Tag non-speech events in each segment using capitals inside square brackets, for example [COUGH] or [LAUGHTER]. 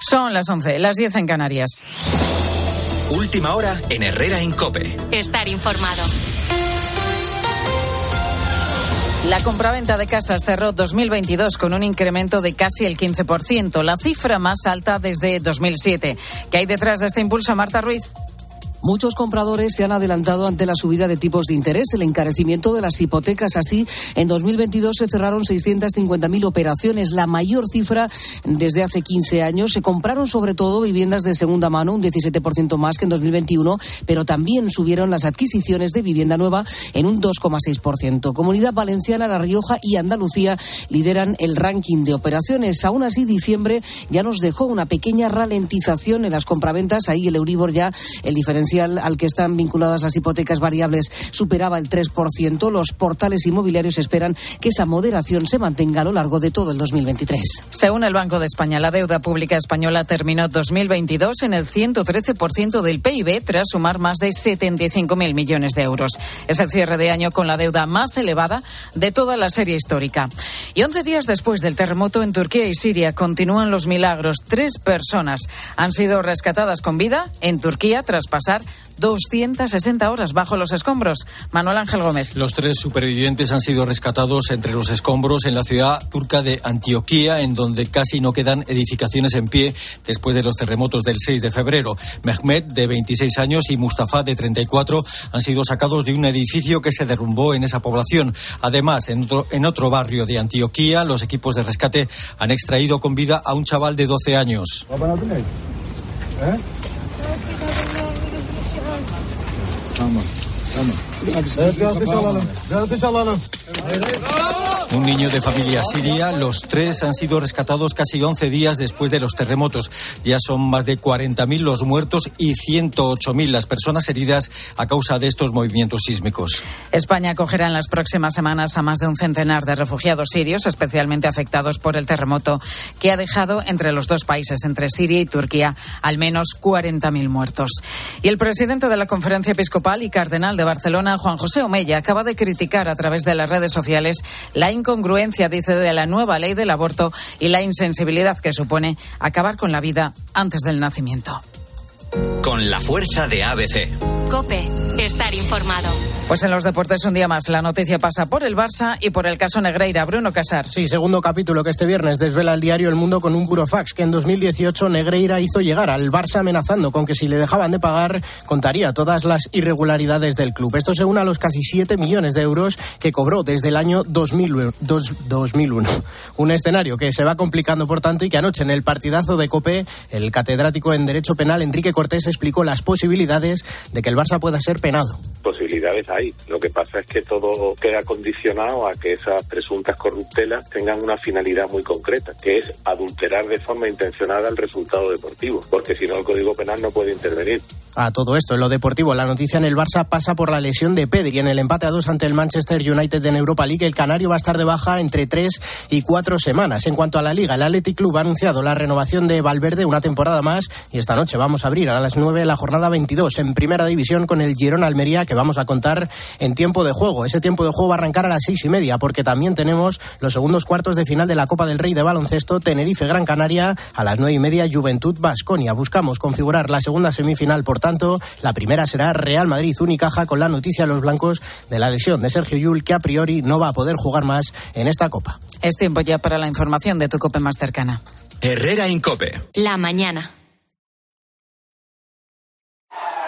Son las 11, las 10 en Canarias. Última hora en Herrera Incope. Estar informado. La compraventa de casas cerró 2022 con un incremento de casi el 15%, la cifra más alta desde 2007. ¿Qué hay detrás de este impulso, Marta Ruiz? Muchos compradores se han adelantado ante la subida de tipos de interés, el encarecimiento de las hipotecas. Así, en 2022 se cerraron 650.000 operaciones, la mayor cifra desde hace 15 años. Se compraron sobre todo viviendas de segunda mano, un 17% más que en 2021, pero también subieron las adquisiciones de vivienda nueva en un 2,6%. Comunidad Valenciana, La Rioja y Andalucía lideran el ranking de operaciones. Aún así, diciembre ya nos dejó una pequeña ralentización en las compraventas. Ahí el Euribor ya, el diferencial al que están vinculadas las hipotecas variables superaba el 3%. Los portales inmobiliarios esperan que esa moderación se mantenga a lo largo de todo el 2023. Según el Banco de España, la deuda pública española terminó 2022 en el 113% del PIB tras sumar más de 75.000 millones de euros. Es el cierre de año con la deuda más elevada de toda la serie histórica. Y 11 días después del terremoto en Turquía y Siria continúan los milagros. Tres personas han sido rescatadas con vida en Turquía tras pasar 260 horas bajo los escombros. Manuel Ángel Gómez. Los tres supervivientes han sido rescatados entre los escombros en la ciudad turca de Antioquía, en donde casi no quedan edificaciones en pie después de los terremotos del 6 de febrero. Mehmet, de 26 años, y Mustafa, de 34, han sido sacados de un edificio que se derrumbó en esa población. Además, en otro, en otro barrio de Antioquía, los equipos de rescate han extraído con vida a un chaval de 12 años. ¿Eh? Tamam. Tamam. Evet bir alkış alalım. Bir alkış alalım. Un niño de familia siria. Los tres han sido rescatados casi 11 días después de los terremotos. Ya son más de 40.000 los muertos y 108.000 las personas heridas a causa de estos movimientos sísmicos. España acogerá en las próximas semanas a más de un centenar de refugiados sirios, especialmente afectados por el terremoto que ha dejado entre los dos países, entre Siria y Turquía, al menos 40.000 muertos. Y el presidente de la Conferencia Episcopal y cardenal de Barcelona, Juan José Omeya, acaba de criticar a través de las redes sociales la incongruencia, dice, de la nueva ley del aborto y la insensibilidad que supone acabar con la vida antes del nacimiento. Con la fuerza de ABC. Cope, estar informado. Pues en los deportes un día más la noticia pasa por el Barça y por el caso Negreira. Bruno Casar. Sí, segundo capítulo que este viernes desvela el diario El Mundo con un burofax que en 2018 Negreira hizo llegar al Barça amenazando con que si le dejaban de pagar contaría todas las irregularidades del club. Esto se une a los casi 7 millones de euros que cobró desde el año 2001. Un escenario que se va complicando por tanto y que anoche en el partidazo de COPE el catedrático en Derecho Penal Enrique Cortés explicó las posibilidades de que el Barça pueda ser penado. Posibilidades hay. Lo que pasa es que todo queda condicionado a que esas presuntas corruptelas tengan una finalidad muy concreta, que es adulterar de forma intencionada el resultado deportivo, porque si no el Código Penal no puede intervenir. A todo esto, en lo deportivo, la noticia en el Barça pasa por la lesión de Pedri en el empate a dos ante el Manchester United en Europa League. El canario va a estar de baja entre tres y cuatro semanas. En cuanto a la liga, el Athletic Club ha anunciado la renovación de Valverde una temporada más y esta noche vamos a abrir a las nueve la jornada 22 en primera división con el Girona Almería que vamos a contar en tiempo de juego. Ese tiempo de juego va a arrancar a las seis y media porque también tenemos los segundos cuartos de final de la Copa del Rey de baloncesto Tenerife Gran Canaria a las nueve y media Juventud Basconia. Buscamos configurar la segunda semifinal, por tanto, la primera será Real Madrid Unicaja con la noticia a los blancos de la lesión de Sergio Yul que a priori no va a poder jugar más en esta Copa. Es tiempo ya para la información de tu Cope más cercana. Herrera Incope. La mañana.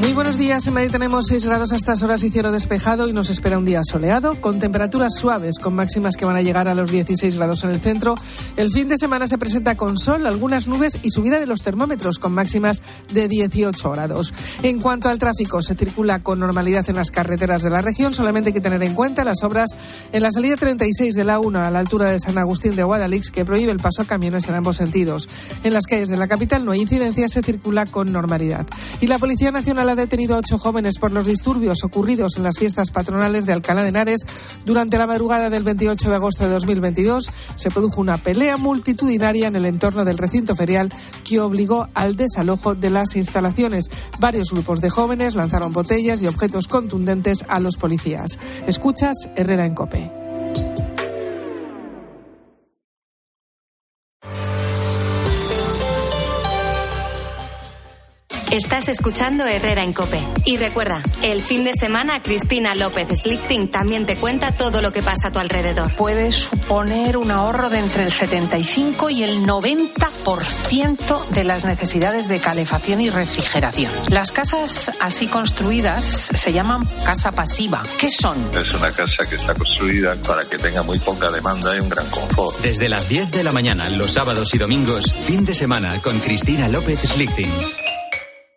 Muy buenos días. En Madrid tenemos 6 grados a estas horas y cielo despejado y nos espera un día soleado con temperaturas suaves, con máximas que van a llegar a los 16 grados en el centro. El fin de semana se presenta con sol, algunas nubes y subida de los termómetros con máximas de 18 grados. En cuanto al tráfico, se circula con normalidad en las carreteras de la región. Solamente hay que tener en cuenta las obras en la salida 36 de la 1 a la altura de San Agustín de Guadalix que prohíbe el paso a camiones en ambos sentidos. En las calles de la capital no hay incidencias, se circula con normalidad. Y la Policía Nacional ha detenido a ocho jóvenes por los disturbios ocurridos en las fiestas patronales de Alcalá de Henares. Durante la madrugada del 28 de agosto de 2022 se produjo una pelea multitudinaria en el entorno del recinto ferial que obligó al desalojo de las instalaciones. Varios grupos de jóvenes lanzaron botellas y objetos contundentes a los policías. Escuchas Herrera en Cope. Estás escuchando Herrera en Cope. Y recuerda, el fin de semana Cristina López Slichting también te cuenta todo lo que pasa a tu alrededor. Puede suponer un ahorro de entre el 75 y el 90% de las necesidades de calefacción y refrigeración. Las casas así construidas se llaman casa pasiva. ¿Qué son? Es una casa que está construida para que tenga muy poca demanda y un gran confort. Desde las 10 de la mañana, los sábados y domingos, fin de semana con Cristina López Slichting.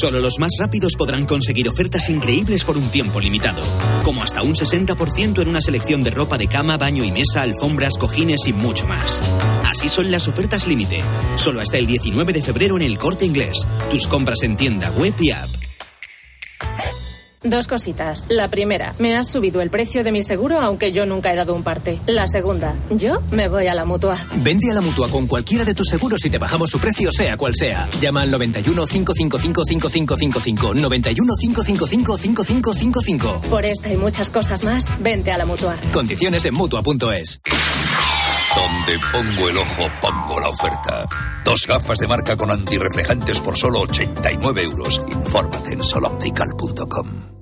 Solo los más rápidos podrán conseguir ofertas increíbles por un tiempo limitado, como hasta un 60% en una selección de ropa de cama, baño y mesa, alfombras, cojines y mucho más. Así son las ofertas límite, solo hasta el 19 de febrero en el corte inglés. Tus compras en tienda, web y app. Dos cositas. La primera, me has subido el precio de mi seguro aunque yo nunca he dado un parte. La segunda, yo me voy a la mutua. Vende a la mutua con cualquiera de tus seguros y te bajamos su precio, sea cual sea. Llama al 91 555 5555. 91 555 5555. Por esta y muchas cosas más, vente a la mutua. Condiciones en mutua.es. Donde pongo el ojo, pongo la oferta. Dos gafas de marca con antirreflejantes por solo 89 euros. Infórmate en soloptical.com.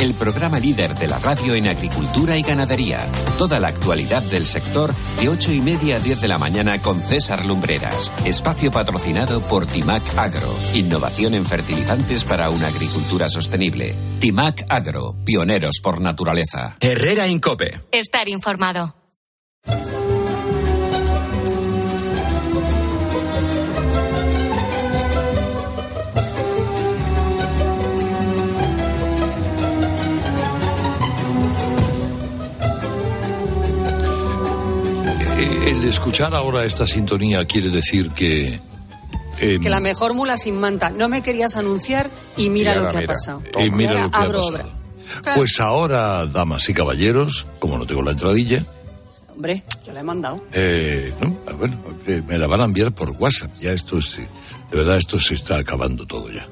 el programa líder de la radio en agricultura y ganadería. Toda la actualidad del sector de 8 y media a 10 de la mañana con César Lumbreras. Espacio patrocinado por Timac Agro. Innovación en fertilizantes para una agricultura sostenible. Timac Agro, pioneros por naturaleza. Herrera Incope. Estar informado. Escuchar ahora esta sintonía quiere decir que... eh, Que la mejor mula sin manta. No me querías anunciar y mira Y lo que ha mira. pasado. Y mira ahora lo que ha pasado. obra. Pues ahora, damas y caballeros, como no tengo la entradilla, Hombre, yo la he mandado. eh, no, ah, bueno, eh, me la van a enviar por WhatsApp. Ya esto es, de verdad, esto se está acabando todo ya.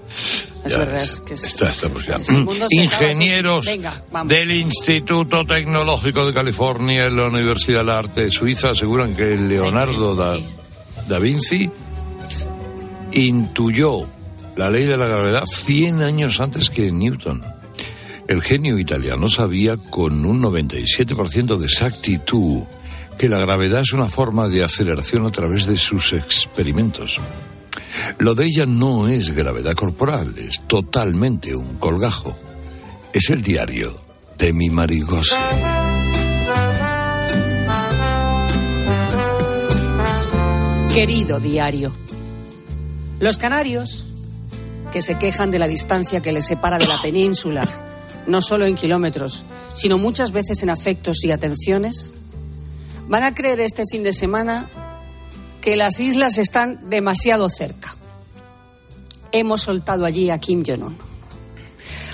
Es verdad, es que Ingenieros. Venga, del Instituto Tecnológico de California y la Universidad del Arte de Suiza aseguran que Leonardo da, da Vinci intuyó la ley de la gravedad 100 años antes que Newton. El genio italiano sabía con un 97% de exactitud que la gravedad es una forma de aceleración a través de sus experimentos. Lo de ella no es gravedad corporal, es totalmente un colgajo. Es el diario de mi marigosa. Querido diario, los canarios, que se quejan de la distancia que les separa de la península, no solo en kilómetros, sino muchas veces en afectos y atenciones, van a creer este fin de semana que las islas están demasiado cerca. Hemos soltado allí a Kim Jong-un.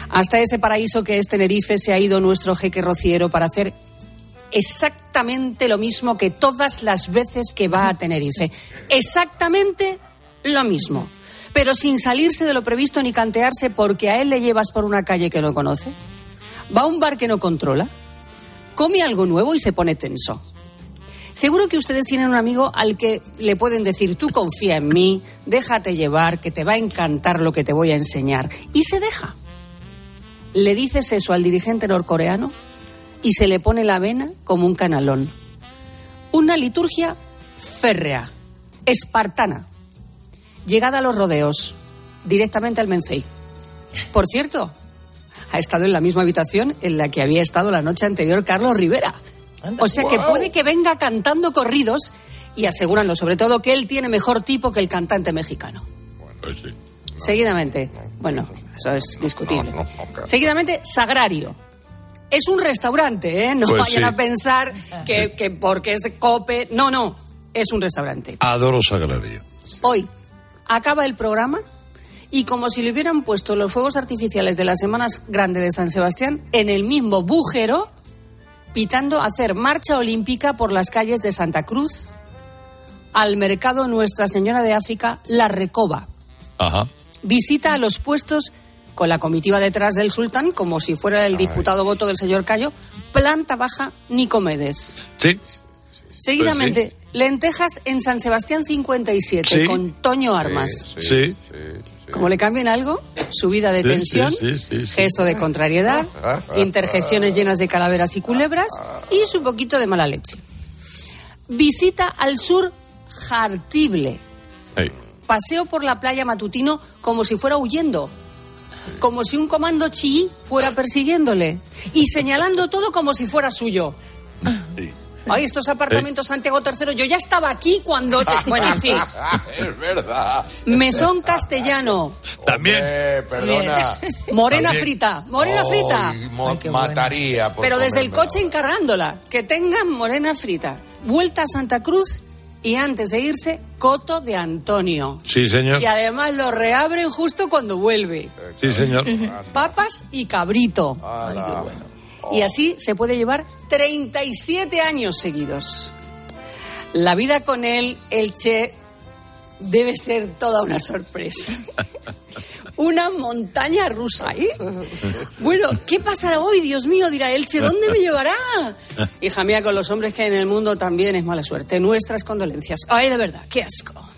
Hasta ese paraíso que es Tenerife se ha ido nuestro jeque rociero para hacer exactamente lo mismo que todas las veces que va a Tenerife. Exactamente lo mismo. Pero sin salirse de lo previsto ni cantearse porque a él le llevas por una calle que no conoce. Va a un bar que no controla. Come algo nuevo y se pone tenso. Seguro que ustedes tienen un amigo al que le pueden decir, tú confía en mí, déjate llevar, que te va a encantar lo que te voy a enseñar. Y se deja. le dices eso al dirigente norcoreano y se le pone la vena como un canalón. Una liturgia férrea, espartana, llegada a los rodeos, directamente al Mencey. Por cierto, ha estado en la misma habitación en la que había estado la noche anterior Carlos Rivera. O sea que puede que venga cantando corridos y asegurando sobre todo que él tiene mejor tipo que el cantante mexicano. Sí. Seguidamente, bueno, eso es discutible. Seguidamente, Sagrario. Es un restaurante, ¿eh? No Pues vayan sí. a pensar que, que porque es cope. No, no, es un restaurante. Adoro Sagrario. Hoy acaba el programa y como si le hubieran puesto los fuegos artificiales de las semanas grandes de San Sebastián en el mismo bujero, pitando hacer marcha olímpica por las calles de Santa Cruz, al mercado Nuestra Señora de África, La Recoba. Ajá. Visita a los puestos con la comitiva detrás del sultán, como si fuera el diputado voto del señor Cayo, planta baja Nicomedes. Sí. Seguidamente, lentejas en San Sebastián 57, Sí. con Toño Armas. Sí. Como le cambien algo, subida de tensión, sí, sí, sí, sí. gesto de contrariedad, interjecciones llenas de calaveras y culebras y su poquito de mala leche. Visita al sur Jartible. Paseo por la playa matutino como si fuera huyendo. Como si un comando chií fuera persiguiéndole. Y señalando todo como si fuera suyo. Ay, estos apartamentos Santiago III, yo ya estaba aquí cuando... [LAUGHS] Bueno, en fin. es verdad. Mesón castellano. También. perdona. Morena También. frita. Morena frita. Ay, mo- mataría por Pero desde el coche encargándola. Que tengan morena frita. Vuelta a Santa Cruz y antes de irse, Coto de Antonio. Sí, señor. Y además lo reabren justo cuando vuelve. Sí, señor. Papas y cabrito. Y así se puede llevar 37 años seguidos. La vida con él, Elche, debe ser toda una sorpresa. [LAUGHS] Una montaña rusa, ¿eh? Bueno, ¿qué pasará hoy? Dios mío, dirá Elche, ¿dónde me llevará? Hija mía, con los hombres que hay en el mundo también es mala suerte. Nuestras condolencias. Ay, de verdad, qué asco.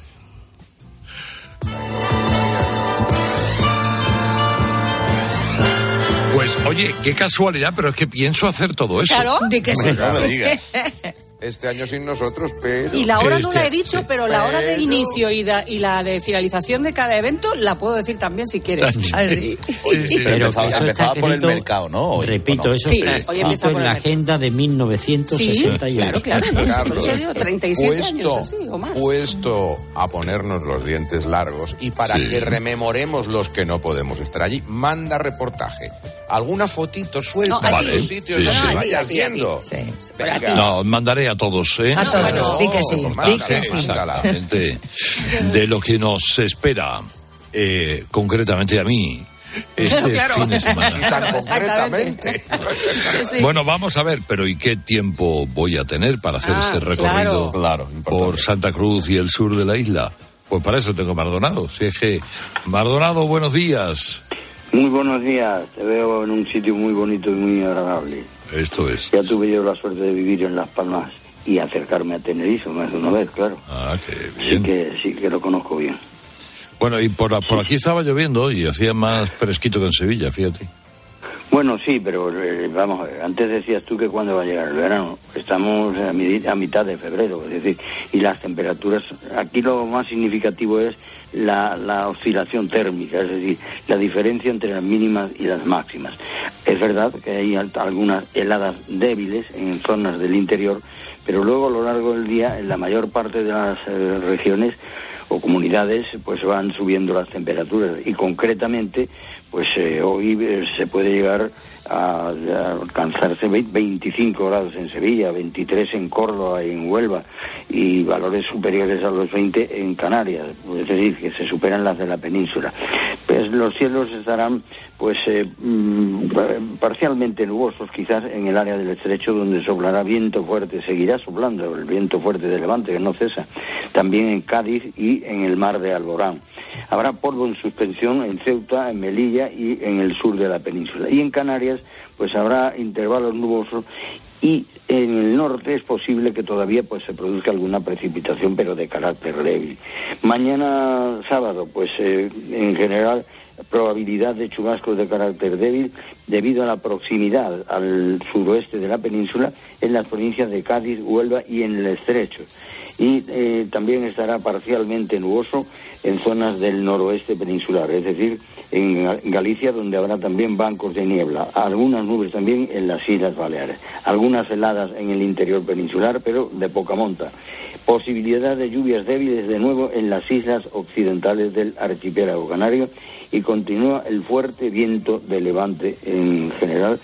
Oye, qué casualidad, pero es que pienso hacer todo eso. Claro. Di que sí. Este año sin nosotros, pero... Y la hora no la he Este, dicho, pero la hora de inicio y, da- y la de finalización de cada evento la puedo decir también si quieres. [LAUGHS] Pero Empezaba- eso empezaba está por el escrito, mercado, ¿no? Hoy, repito, ¿o no? eso Sí, está escrito en el la mercado. agenda de Sí, 1968. claro, claro. Carlos, por eso digo 37 años, puesto, así o más. puesto a ponernos los dientes largos y para Sí. que rememoremos los que no podemos estar allí, manda reportaje. Alguna fotito suelta No, ti. los sitios Sí, donde sí. vayas viendo. Sí. No, mandaré a todos, ¿eh? A todos, di que sí, pues di que sí. Exactamente. De lo que nos espera, eh, concretamente a mí, este Claro, claro. fin de [LAUGHS] semana. tan concretamente. Sí. Bueno, vamos a ver, pero ¿y qué tiempo voy a tener para hacer Ah, ese recorrido Claro, por Santa Cruz y el sur de la isla? Pues para eso tengo Mardonado. Si es que, Mardonado, buenos días. Muy buenos días, te veo en un sitio muy bonito y muy agradable. Esto es. Ya tuve yo la suerte de vivir en Las Palmas y acercarme a Tenerife más de una vez, claro. Ah, qué Sí bien. que, sí que lo conozco bien. Bueno, y por, por aquí estaba lloviendo y hacía más fresquito que en Sevilla, fíjate. Bueno, sí, pero eh, vamos antes decías tú que cuándo va a llegar el verano. Estamos a, mi- a mitad de febrero, es decir, y las temperaturas, aquí lo más significativo es la, la oscilación térmica, es decir, la diferencia entre las mínimas y las máximas. Es verdad que hay al- algunas heladas débiles en zonas del interior, pero luego a lo largo del día, en la mayor parte de las eh, regiones, o comunidades pues van subiendo las temperaturas y concretamente pues eh, hoy eh, se puede llegar a, alcanzarse ve- 25 grados en Sevilla, 23 en Córdoba y en Huelva y valores superiores a los 20 en Canarias, es decir, que se superan las de la península. Pues los cielos estarán pues eh, mm, parcialmente nubosos quizás en el área del estrecho donde soplará viento fuerte, seguirá soplando el viento fuerte de levante que no cesa, también en Cádiz y en el mar de Alborán. Habrá polvo en suspensión en Ceuta, en Melilla y en el sur de la península. Y en Canarias pues habrá intervalos nubosos y en el norte es posible que todavía pues se produzca alguna precipitación pero de carácter débil. Mañana sábado pues eh, en general probabilidad de chubascos de carácter débil debido a la proximidad al suroeste de la península en las provincias de Cádiz, Huelva y en el Estrecho. Y eh, también estará parcialmente nuboso en zonas del noroeste peninsular, es decir, en Galicia, donde habrá también bancos de niebla. Algunas nubes también en las Islas Baleares. Algunas heladas en el interior peninsular, pero de poca monta. Posibilidad de lluvias débiles de nuevo en las islas occidentales del archipiélago canario y continúa el fuerte viento de levante en general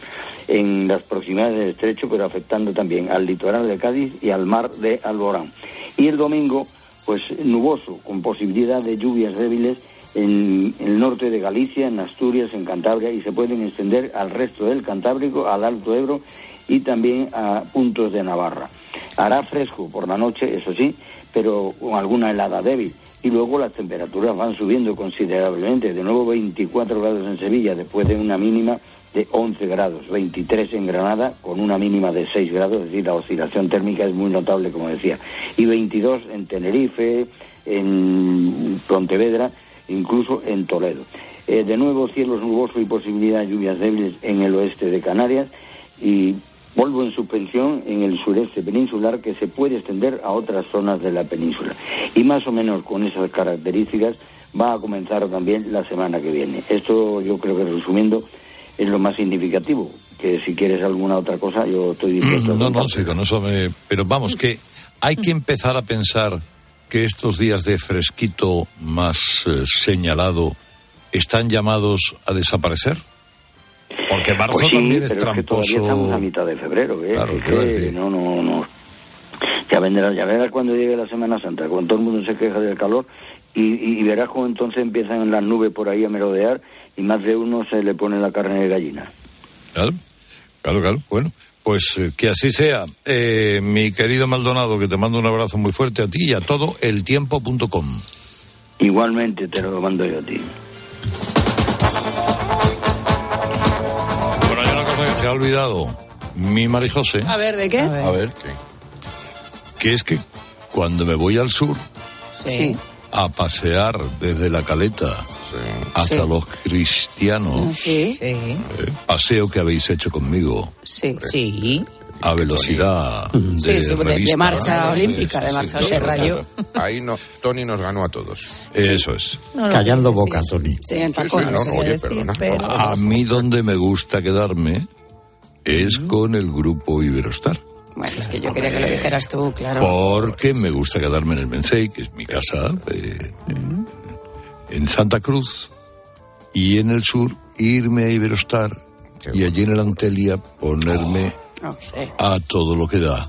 en las proximidades del estrecho, pero afectando también al litoral de Cádiz y al mar de Alborán. Y el domingo, pues nuboso, con posibilidad de lluvias débiles en, el norte de Galicia, en Asturias, en Cantabria, y se pueden extender al resto del Cantábrico, al Alto Ebro y también a puntos de Navarra. Hará fresco por la noche, eso sí, pero con alguna helada débil. Y luego las temperaturas van subiendo considerablemente. De nuevo 24 grados en Sevilla después de una mínima de 11 grados, 23 en Granada con una mínima de 6 grados, es decir, la oscilación térmica es muy notable, como decía, y 22 en Tenerife, en Pontevedra, incluso en Toledo. Eh, de nuevo, cielos nubosos y posibilidad de lluvias débiles en el oeste de Canarias y polvo en suspensión en el sureste peninsular que se puede extender a otras zonas de la península. Y más o menos con esas características va a comenzar también la semana que viene. Esto yo creo que resumiendo es lo más significativo, que si quieres alguna otra cosa yo estoy dispuesto. No, no, sí, con eso me... Pero vamos, que hay que empezar a pensar que estos días de fresquito más eh, señalado están llamados a desaparecer. Porque marzo pues también es pero tramposo. Es que todavía estamos a mitad de febrero, ¿eh? Claro, Es quiero que decir. no, no, no. Ya vendrás, ya verás cuando llegue la Semana Santa, cuando todo el mundo se queja del calor y, y- y verás cómo entonces empiezan las nubes por ahí a merodear y más de uno se le pone la carne de gallina. Claro, claro, claro. Bueno, pues eh, que así sea. Eh, mi querido Maldonado, que te mando un abrazo muy fuerte a ti y a todo eltiempo.com. Igualmente te lo mando yo a ti. Se ha olvidado. Mi Marijose. A ver, ¿de qué? A ver, que es que cuando me voy al sur Sí. a pasear desde la caleta hasta Sí. los cristianos, Sí. eh, paseo que habéis hecho conmigo Sí. Sí. a velocidad de, Sí, sí, de- de revista. marcha olímpica, de marcha sí, olímpica. Ahí no, Tony nos ganó a todos. Eso es. Callando boca, Tony. Sí, en Sí, sí, tacones. no, no, oye, perdona. A mí donde me gusta quedarme es con el grupo Iberostar. Bueno, es que yo quería que lo dijeras tú, claro. Porque me gusta quedarme en el Mencey, que es mi casa, eh, en Santa Cruz, y en el sur irme a Iberostar y allí en el Antelia ponerme sé. a todo lo que da,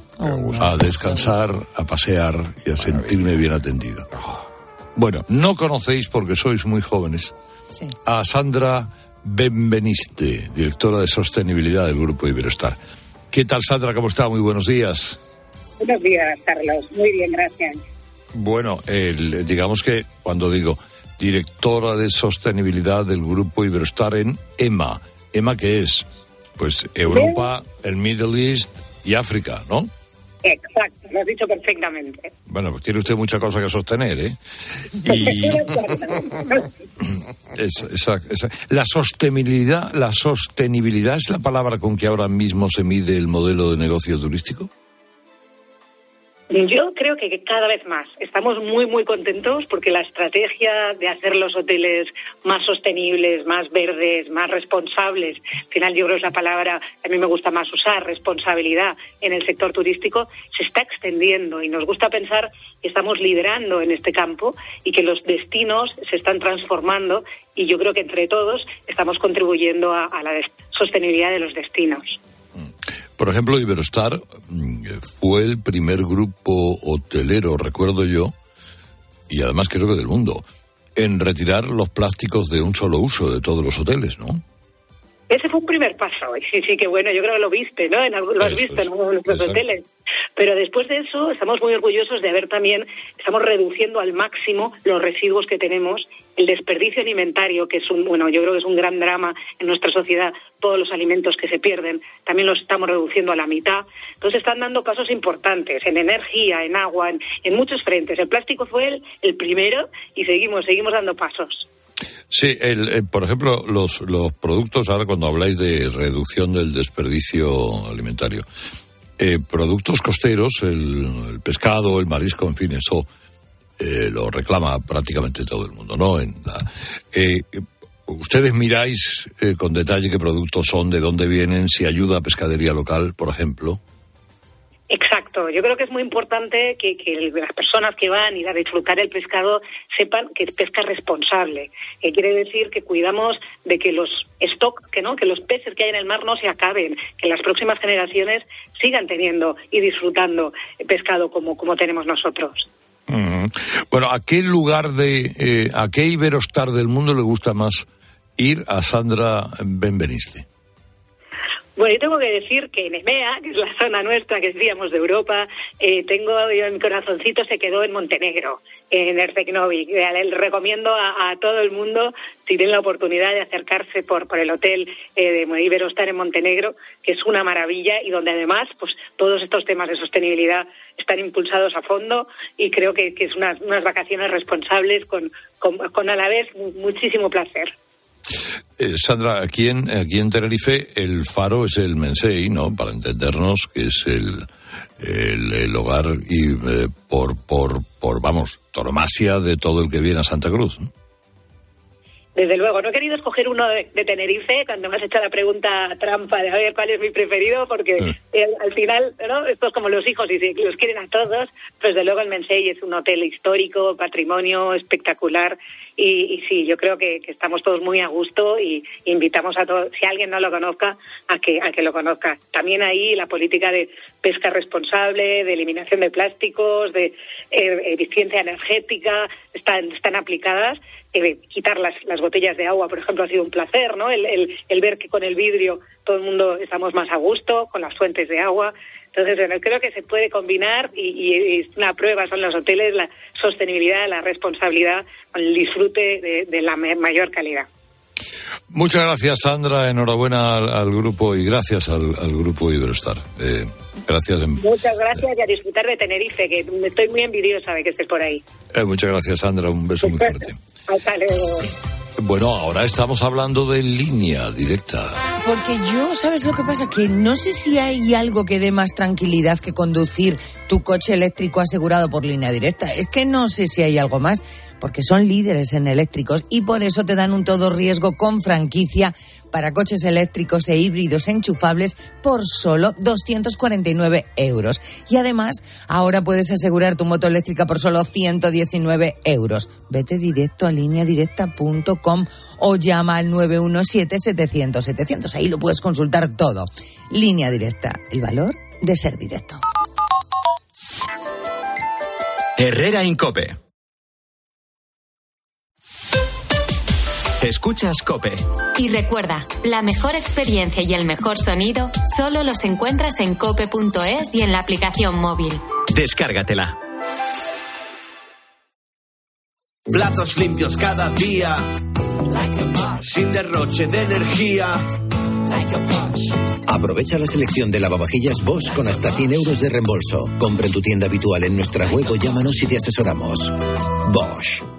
a descansar, a pasear y a sentirme bien atendido. Bueno, no conocéis porque sois muy jóvenes Sí. a Sandra Benveniste, directora de sostenibilidad del grupo Iberostar. ¿Qué tal Sandra? ¿Cómo está? Muy buenos días. Buenos días, Carlos. Muy bien, gracias. Bueno, el- digamos que cuando digo directora de sostenibilidad del grupo Iberostar en EMA, ¿EMA qué es? Pues Europa, el Middle East y África, ¿no? Exacto, lo has dicho perfectamente. Bueno, pues tiene usted mucha cosa que sostener, ¿eh? Y [LAUGHS] es- esa- esa- la sostenibilidad, la sostenibilidad es la palabra con que ahora mismo se mide el modelo de negocio turístico. Yo creo que cada vez más estamos muy, muy contentos porque la estrategia de hacer los hoteles más sostenibles, más verdes, más responsables, al final yo creo es la palabra a mí me gusta más usar, responsabilidad en el sector turístico, se está extendiendo y nos gusta pensar que estamos liderando en este campo y que los destinos se están transformando y yo creo que entre todos estamos contribuyendo a, la sostenibilidad de los destinos. Por ejemplo, Iberostar mm, fue el primer grupo hotelero, recuerdo yo, y además creo que del mundo, en retirar los plásticos de un solo uso de todos los hoteles, ¿no? Ese fue un primer paso, y sí, sí, que bueno, yo creo que lo viste, ¿no? En lo has Eso visto en algunos de nuestros hoteles. Pero después de eso, estamos muy orgullosos de haber también, estamos reduciendo al máximo los residuos que tenemos, el desperdicio alimentario, que es un, bueno, yo creo que es un gran drama en nuestra sociedad, todos los alimentos que se pierden, también los estamos reduciendo a la mitad. Entonces están dando pasos importantes en energía, en agua, en, en muchos frentes. El plástico fue el, el primero y seguimos, seguimos dando pasos. Sí, el, eh, por ejemplo, los, los productos, ahora cuando habláis de reducción del desperdicio alimentario, eh, productos costeros, el, pescado, el marisco, en fin, eso eh, lo reclama prácticamente todo el mundo, ¿no? En la- eh, Ustedes miráis eh, con detalle qué productos son, de dónde vienen, si ayuda a pescadería local, por ejemplo. Exacto, yo creo que es muy importante que, las personas que van y a disfrutar el pescado sepan que es pesca responsable, que quiere decir que cuidamos de que los stock, que no, que los peces que hay en el mar no se acaben, que las próximas generaciones sigan teniendo y disfrutando pescado como, como tenemos nosotros. Ujú. Bueno, ¿a qué lugar de, eh, a qué Iberostar del mundo le gusta más ir a Sandra Benveniste? Bueno, yo tengo que decir que en EMEA, que es la zona nuestra que decíamos de Europa, eh, tengo yo, mi corazoncito se quedó en Montenegro, en Ercegnovi. Eh, Le recomiendo a, todo el mundo, si tienen la oportunidad de acercarse por, por el hotel eh, de Iberostar en Montenegro, que es una maravilla y donde además pues todos estos temas de sostenibilidad están impulsados a fondo y creo que, que es unas, unas vacaciones responsables con, con, a la vez mu- muchísimo placer. Eh, Sandra, aquí en, aquí en Tenerife el faro es el Mensei, ¿no? Para entendernos, que es el, el, el hogar y eh, por, por, por, vamos, tormasia de todo el que viene a Santa Cruz. ¿no? Desde luego, no he querido escoger uno de, de Tenerife cuando me has hecho la pregunta trampa de a ver cuál es mi preferido, porque eh, al final, ¿no? Esto es como los hijos y si los quieren a todos, pues desde luego el Mensei es un hotel histórico, patrimonio espectacular y, sí, yo creo que, estamos todos muy a gusto y invitamos a todos, si alguien no lo conozca, a que, a que lo conozca. También ahí la política de pesca responsable, de eliminación de plásticos, de eh, eficiencia energética, están, están aplicadas. Eh, quitar las, las botellas de agua, por ejemplo, ha sido un placer, ¿no? El, el ver que con el vidrio todo el mundo estamos más a gusto, con las fuentes de agua. Entonces, bueno, creo que se puede combinar y, y es una prueba son los hoteles, la sostenibilidad, la responsabilidad, el disfrute de, de la mayor calidad. Muchas gracias, Sandra. Enhorabuena al, al grupo y gracias al, al grupo Iberostar. Eh, gracias. Muchas gracias y a disfrutar de Tenerife, que estoy muy envidiosa de que estés por ahí. eh, muchas gracias, Sandra. Un beso muy fuerte. Hasta luego. Bueno, ahora estamos hablando de línea directa. Porque yo, ¿sabes lo que pasa? Que no sé si hay algo que dé más tranquilidad que conducir tu coche eléctrico asegurado por línea directa. Es que no sé si hay algo más, porque son líderes en eléctricos y por eso te dan un todo riesgo con franquicia para coches eléctricos e híbridos enchufables por solo 249 euros. Y además, ahora puedes asegurar tu moto eléctrica por solo 119 euros. Vete directo a lineadirecta.com o llama al 917-700-700. Ahí lo puedes consultar todo. Línea directa, el valor de ser directo. Herrera Incope. Escuchas Cope. Y recuerda, la mejor experiencia y el mejor sonido solo los encuentras en cope.es y en la aplicación móvil. Descárgatela. Platos limpios cada día, sin derroche de energía. Aprovecha la selección de lavavajillas Bosch con hasta 100 euros de reembolso. Compra en tu tienda habitual en nuestra web o llámanos y te asesoramos. Bosch.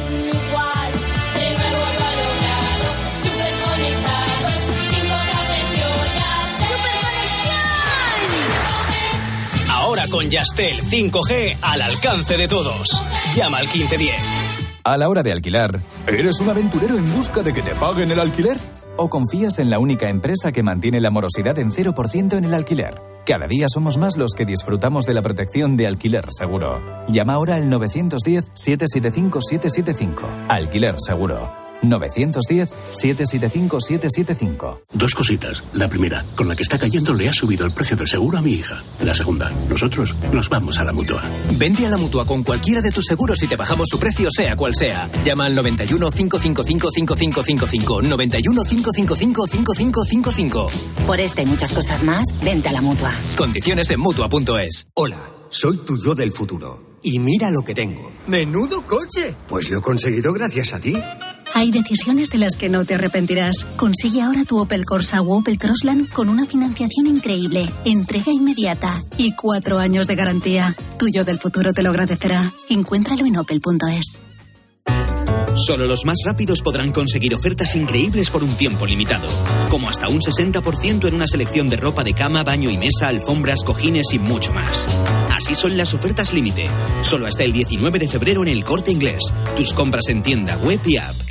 con Yastel 5G al alcance de todos. Llama al 1510. A la hora de alquilar, ¿eres un aventurero en busca de que te paguen el alquiler? ¿O confías en la única empresa que mantiene la morosidad en 0% en el alquiler? Cada día somos más los que disfrutamos de la protección de alquiler seguro. Llama ahora al 910-775-775. Alquiler seguro. 910-775-775. Dos cositas. La primera, con la que está cayendo le ha subido el precio del seguro a mi hija. La segunda, nosotros nos vamos a la mutua. Vente a la mutua con cualquiera de tus seguros y te bajamos su precio, sea cual sea. Llama al 91 555 5555. 91 555 5555. Por esta y muchas cosas más, vente a la mutua. Condiciones en mutua.es. Hola, soy tu yo del futuro. Y mira lo que tengo. ¡Menudo coche! Pues lo he conseguido gracias a ti. Hay decisiones de las que no te arrepentirás. Consigue ahora tu Opel Corsa o Opel Crossland con una financiación increíble, entrega inmediata y cuatro años de garantía. Tuyo del futuro te lo agradecerá. Encuéntralo en opel.es. Solo los más rápidos podrán conseguir ofertas increíbles por un tiempo limitado, como hasta un 60% en una selección de ropa de cama, baño y mesa, alfombras, cojines y mucho más. Así son las ofertas límite, solo hasta el 19 de febrero en el Corte Inglés. Tus compras en tienda web y app.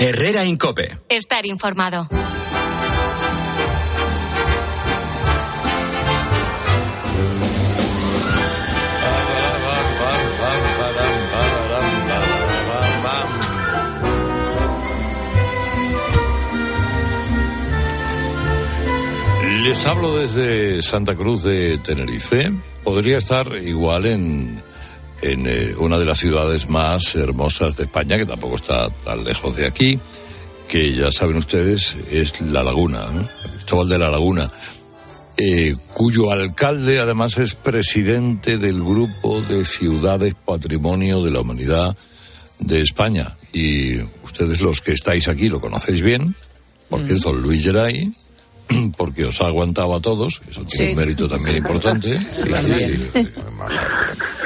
Herrera Incope. Estar informado. Les hablo desde Santa Cruz de Tenerife. Podría estar igual en, en eh, una de las ciudades más hermosas de España, que tampoco está tan lejos de aquí, que ya saben ustedes es La Laguna, ¿no? Cristóbal de la Laguna, eh, cuyo alcalde además es presidente del grupo de ciudades Patrimonio de la Humanidad de España. Y ustedes los que estáis aquí lo conocéis bien, porque es don Luis Geray, [CLEARS THROAT] porque os ha aguantado a todos, eso tiene Sí. un mérito también [LAUGHS] importante. Y-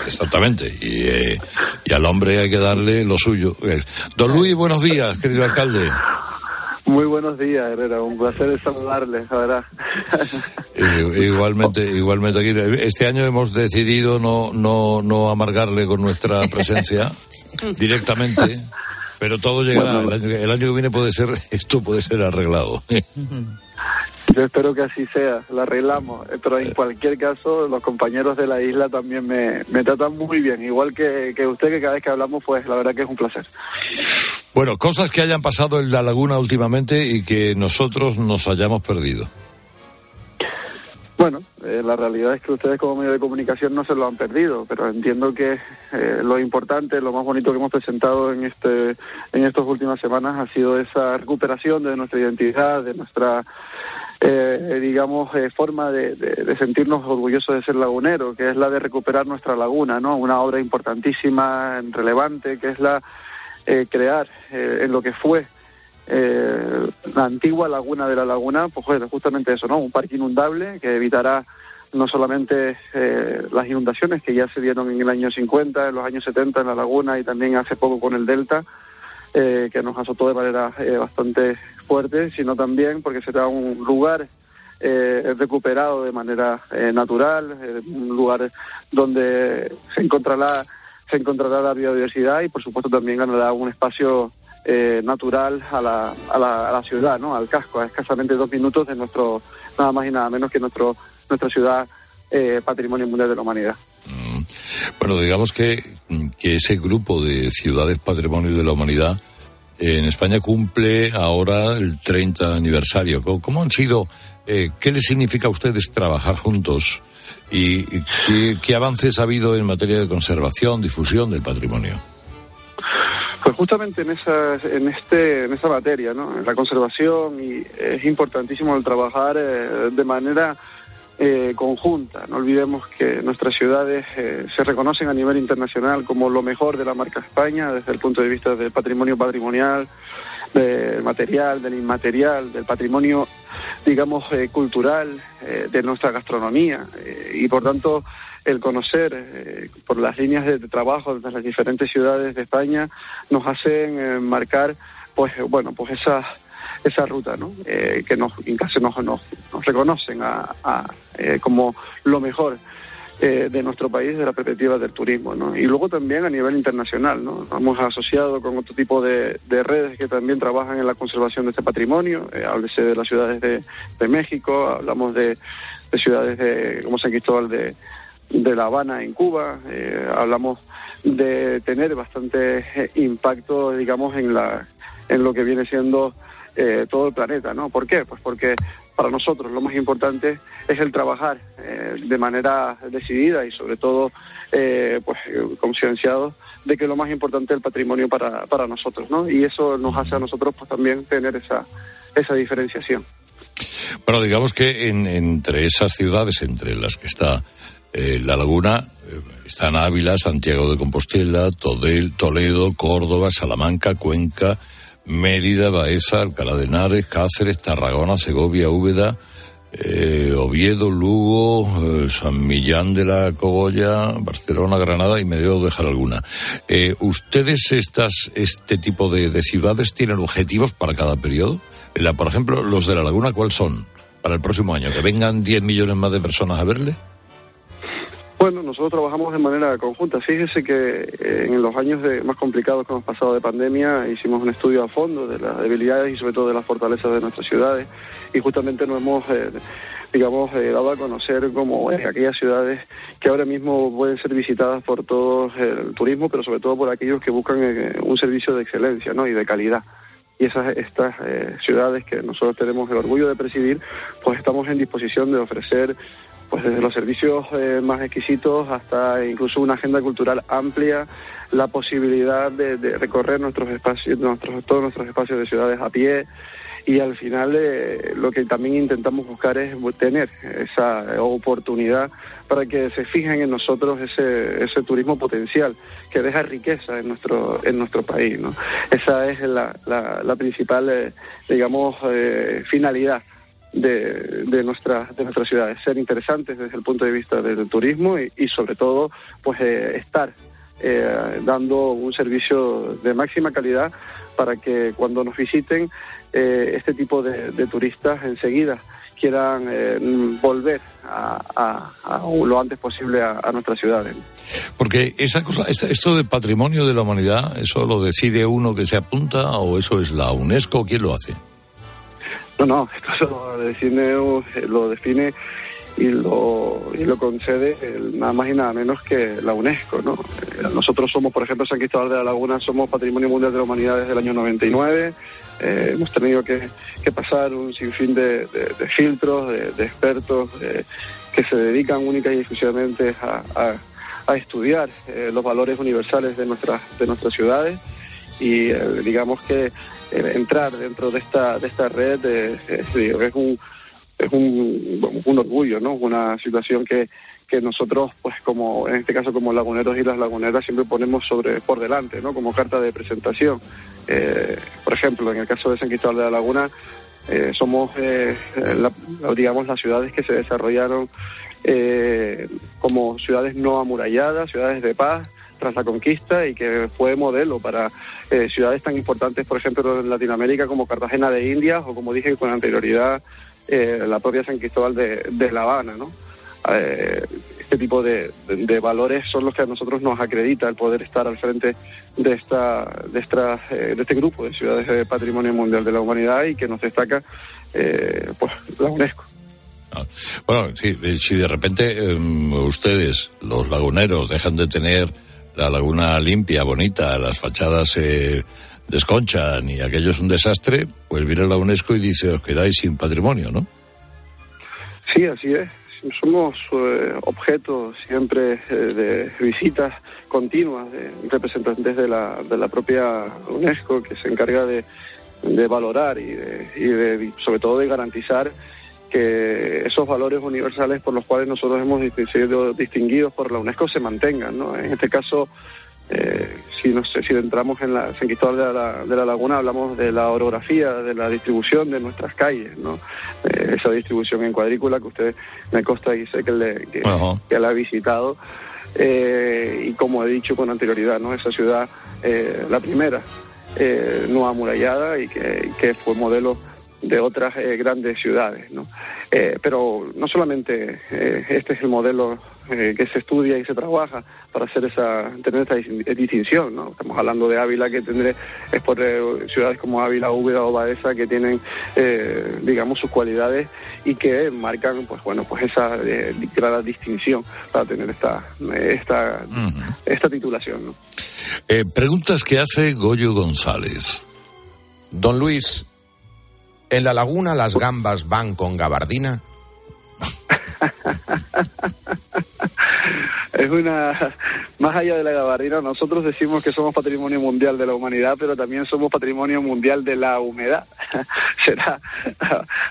exactamente. Y, eh, y al hombre hay que darle lo suyo. Eh, Don Luis, buenos días, querido alcalde. Muy buenos días, Herrera. Un placer saludarles, la verdad. Eh, igualmente, igualmente aquí. Este año hemos decidido no, no, no amargarle con nuestra [LAUGHS] presencia directamente, pero todo llegará. El año, que- el año que viene puede ser, [LAUGHS] esto puede ser arreglado. Yo espero que así sea, la arreglamos. Eh, Pero en cualquier caso, los compañeros de la isla también me, me tratan muy bien. Igual que, que usted, que cada vez que hablamos, pues la verdad que es un placer. Bueno, cosas que hayan pasado en la laguna últimamente y que nosotros nos hayamos perdido. Bueno, eh, la realidad es que ustedes como medio de comunicación no se lo han perdido, pero entiendo que eh, lo importante, lo más bonito que hemos presentado en este en estas últimas semanas ha sido esa recuperación de nuestra identidad, de nuestra eh, digamos eh, forma de, de- sentirnos orgullosos de ser lagunero, que es la de recuperar nuestra laguna, ¿no? Una obra importantísima, relevante, que es la eh, crear eh, en lo que fue eh, la antigua laguna de la laguna, pues bueno, justamente eso, ¿no? Un parque inundable que evitará no solamente las inundaciones que ya se dieron en el año 50, en los años 70 en la laguna y también hace poco con el Delta, eh, que nos azotó de manera eh, bastante fuerte, sino también porque será un lugar eh, recuperado de manera natural, un lugar donde se encontrará se encontrará la biodiversidad y por supuesto también ganará un espacio natural a la, a, la, a la ciudad, ¿no? al casco, a escasamente dos minutos de nuestro, nada más y nada menos que nuestro, nuestra ciudad Patrimonio Mundial de la Humanidad. Bueno, digamos que, que ese grupo de ciudades patrimonio de la humanidad eh, en España cumple ahora el 30 aniversario. ¿Cómo, han sido, eh, qué les significa a ustedes trabajar juntos y, qué avances ha habido en materia de conservación, difusión del patrimonio? Pues justamente en esa, en este, en esa materia, ¿no? En la conservación y es importantísimo el trabajar eh, de manera eh, conjunta. No olvidemos que nuestras ciudades eh, se reconocen a nivel internacional como lo mejor de la marca España desde el punto de vista del patrimonio patrimonial, del material, del inmaterial, del patrimonio, digamos, eh, cultural, de nuestra gastronomía. y por tanto, el conocer por las líneas de, trabajo de las diferentes ciudades de España nos hacen marcar, pues bueno, pues esa esa ruta, ¿no? Que nos, en caso nos, nos, reconocen a, como lo mejor de nuestro país de la perspectiva del turismo, ¿no? Y luego también a nivel internacional, ¿no? Hemos asociado con otro tipo de, redes que también trabajan en la conservación de este patrimonio, háblese de las ciudades de, de México, hablamos de, de ciudades de, como San Cristóbal de, de La Habana en Cuba. Eh, hablamos de tener bastante eh, impacto, digamos, en, la, en lo que viene siendo eh, todo el planeta, ¿no? ¿Por qué? Pues porque para nosotros lo más importante es el trabajar de manera decidida y sobre todo pues concienciados de que lo más importante es el patrimonio para, para nosotros, ¿no? Y eso nos hace a nosotros pues también tener esa, esa diferenciación. Bueno, digamos que entre esas ciudades, entre las que está eh, la laguna, eh, están Ávila, Santiago de Compostela, Todel, Toledo, Córdoba, Salamanca, Cuenca, Mérida, Baeza, Alcalá de Henares, Cáceres, Tarragona, Segovia, Úbeda, eh, Oviedo, Lugo, San Millán de la Cogolla, Barcelona, Granada y me debo dejar alguna. ¿Ustedes estas, este tipo de, de ciudades tienen objetivos para cada periodo? por ejemplo, los de la laguna, ¿cuáles son para el próximo año? ¿Que vengan 10 millones más de personas a verle? Bueno, nosotros trabajamos de manera conjunta. Fíjese que eh, en los años más complicados que hemos pasado de pandemia hicimos un estudio a fondo de las debilidades y sobre todo de las fortalezas de nuestras ciudades y justamente nos hemos, eh, digamos, eh, dado a conocer como aquellas ciudades que ahora mismo pueden ser visitadas por todo el turismo, pero sobre todo por aquellos que buscan un servicio de excelencia ¿no? y de calidad y esas estas eh, ciudades que nosotros tenemos el orgullo de presidir, pues estamos en disposición de ofrecer pues desde los servicios eh, más exquisitos hasta incluso una agenda cultural amplia, la posibilidad de, recorrer nuestros espacios, todos nuestros espacios de ciudades a pie, y al final eh, lo que también intentamos buscar es tener esa oportunidad para que se fijen en nosotros ese, ese turismo potencial que deja riqueza en nuestro en nuestro país ¿no? esa es la, la, principal eh, digamos finalidad de, de, nuestra, de nuestras ciudades, ser interesantes desde el punto de vista del turismo y, y sobre todo pues estar dando un servicio de máxima calidad para que cuando nos visiten eh, este tipo de, turistas enseguida quieran eh, volver a, lo antes posible a, nuestras ciudades. Porque esa cosa, esto de patrimonio de la humanidad, ¿eso lo decide uno que se apunta o eso es la UNESCO? ¿Quién lo hace? No, no, [LAUGHS] esto lo define, lo define y lo, y lo concede nada más y nada menos que la UNESCO. ¿no? Eh, nosotros somos, por ejemplo, San Cristóbal de la Laguna, somos Patrimonio Mundial de la Humanidad desde el año 99. Eh, hemos tenido que, pasar un sinfín de, filtros, de, expertos que se dedican única y exclusivamente a, estudiar eh, los valores universales de nuestras, de nuestras ciudades y digamos que entrar dentro de esta, de esta red es un es un, orgullo, ¿no? Una situación que, que nosotros, pues como en este caso como laguneros y las laguneras, siempre ponemos sobre por delante, ¿no? Como carta de presentación. Eh, por ejemplo, en el caso de San Cristóbal de la Laguna, eh, somos, eh, digamos, las ciudades que se desarrollaron como ciudades no amuralladas, ciudades de paz tras la conquista y que fue modelo para ciudades tan importantes, por ejemplo, en Latinoamérica como Cartagena de Indias o, como dije con anterioridad, eh, la propia San Cristóbal de, La Habana, ¿no? Eh, este tipo de, valores son los que a nosotros nos acredita el poder estar al frente de esta de esta eh, de este grupo de ciudades de patrimonio mundial de la humanidad y que nos destaca pues la UNESCO ah, bueno, si de repente em, ustedes, los laguneros, dejan de tener la laguna limpia, bonita, las fachadas desconchan y aquello es un desastre, pues viene la UNESCO y dice, os quedáis sin patrimonio, ¿no? Sí, así es. Somos eh, objeto siempre eh, de visitas continuas de representantes de la, de la propia UNESCO que se encarga de, valorar y, de, sobre todo de garantizar que esos valores universales por los cuales nosotros hemos sido distinguidos por la UNESCO se mantengan. ¿no? En este caso, eh, si, no sé, si entramos en la San Cristóbal de la, de la Laguna, hablamos de la orografía, de la distribución de nuestras calles, ¿no? Eh, esa distribución en cuadrícula que usted me consta y sé que, le, que, que la ha visitado. Eh, y como he dicho con anterioridad, ¿no? Esa ciudad, eh, la primera, eh, no amurallada y que, que fue modelo de otras eh, grandes ciudades, ¿no? Eh, pero no solamente eh, este es el modelo que se estudia y se trabaja para hacer esa, tener esta dis- distinción, ¿no? Estamos hablando de Ávila que tendré, es por ciudades como Ávila, Úbeda o Baeza que tienen, digamos, sus cualidades y que marcan, pues bueno, pues esa eh, clara distinción para tener esta, esta, esta titulación, ¿no? Preguntas que hace Goyo González. Don Luis, ¿en la laguna las gambas van con gabardina? [LAUGHS] Es una, más allá de la gabardina, nosotros decimos que somos patrimonio mundial de la humanidad, pero también somos patrimonio mundial de la humedad. [LAUGHS] Será,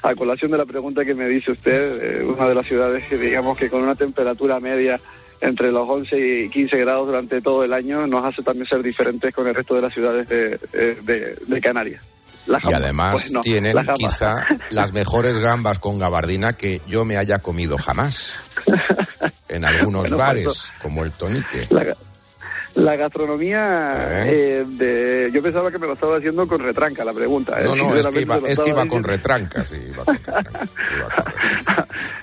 a, colación de la pregunta que me dice usted, eh, una de las ciudades que digamos que con una temperatura media entre los 11 y 15 grados durante todo el año nos hace también ser diferentes con el resto de las ciudades de, eh, de Canarias. Y además pues no, tienen quizá [LAUGHS] las mejores gambas con gabardina que yo me haya comido jamás. [LAUGHS] En algunos Bueno, bares, como el tonique. La, la gastronomía, eh, de, yo pensaba que me lo estaba haciendo con retranca la pregunta. ¿eh? No, no, es que iba, es que iba con retrancas. sí, iba con- [LAUGHS]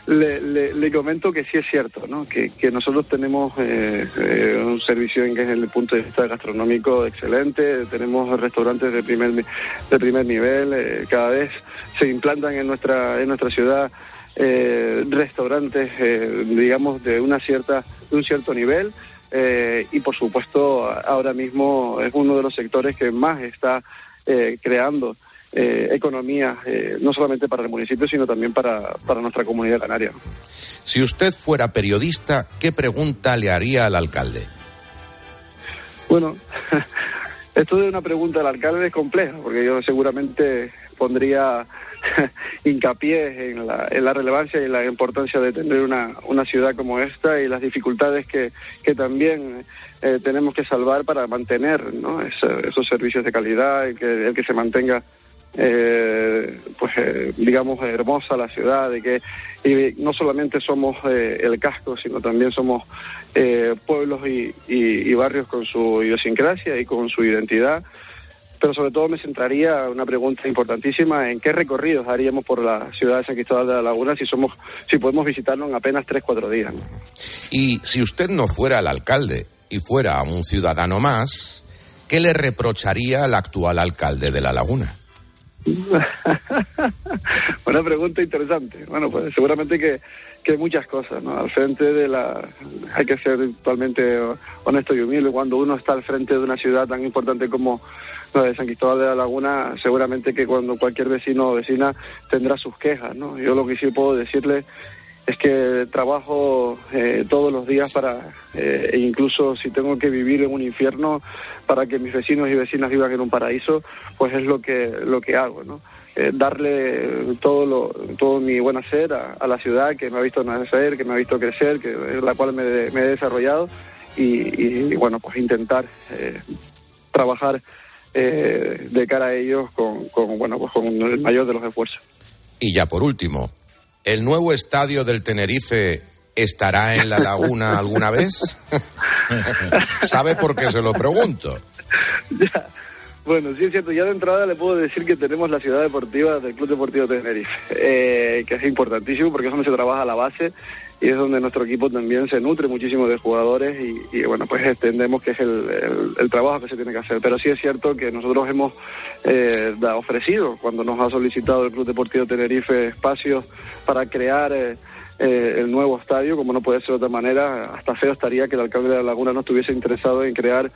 le, le- le comento que sí es cierto, ¿no? que, que nosotros tenemos eh, eh, un servicio en que desde el punto de vista gastronómico excelente, tenemos restaurantes de primer, de primer nivel, eh, cada vez se implantan en nuestra, en nuestra ciudad eh, restaurantes, eh, digamos, de, una cierta, de un cierto nivel. Eh, y por supuesto ahora mismo es uno de los sectores que más está eh, creando eh, economía, eh, no solamente para el municipio, sino también para, para nuestra comunidad canaria. Si usted fuera periodista, ¿qué pregunta le haría al alcalde? Bueno, [LAUGHS] esto de una pregunta al alcalde es compleja, porque yo seguramente pondría [LAUGHS] hincapié en la, relevancia y la importancia de tener una, ciudad como esta y las dificultades que, también eh, tenemos que salvar para mantener esos servicios de calidad, el que, el que se mantenga eh, pues eh, digamos hermosa la ciudad de que no solamente somos eh, el casco sino también somos pueblos y- y barrios con su idiosincrasia y con su identidad pero sobre todo me centraría una pregunta importantísima en qué recorridos haríamos por la ciudad de San Cristóbal de la Laguna si somos si podemos visitarlo en apenas tres cuatro días ¿no? Y si usted no fuera el alcalde y fuera un ciudadano más, ¿qué le reprocharía al actual alcalde de La Laguna? [LAUGHS] Una pregunta interesante. Bueno, pues seguramente que, que muchas cosas, ¿no? Al frente de la... Hay que ser totalmente honesto y humilde. Cuando uno está al frente de una ciudad tan importante como la de San Cristóbal de la Laguna, seguramente que cuando cualquier vecino o vecina tendrá sus quejas, ¿no? Yo lo que sí puedo decirle es que trabajo eh, todos los días para, eh, e incluso si tengo que vivir en un infierno, para que mis vecinos y vecinas vivan en un paraíso, pues es lo que, lo que hago, ¿no? Eh, darle todo lo, todo mi buen hacer a, a la ciudad que me ha visto nacer, que me ha visto crecer, que en la cual me, me he desarrollado y, y, bueno, pues intentar eh, trabajar eh, de cara a ellos con, con, bueno, pues con el mayor de los esfuerzos. Y ya por último, ¿el nuevo estadio del Tenerife estará en La Laguna alguna vez? [LAUGHS] ¿Sabe por qué se lo pregunto? [LAUGHS] Ya. Bueno, sí es cierto, ya de entrada le puedo decir que tenemos la ciudad deportiva del Club Deportivo Tenerife, eh, que es importantísimo porque es donde se trabaja la base y es donde nuestro equipo también se nutre muchísimo de jugadores y, y, bueno, pues entendemos que es el, el- trabajo que se tiene que hacer. Pero sí es cierto que nosotros hemos eh, ofrecido, cuando nos ha solicitado el Club Deportivo Tenerife espacios para crear... eh, eh, el nuevo estadio, como no puede ser de otra manera, hasta feo estaría que el alcalde de la Laguna no estuviese interesado en crear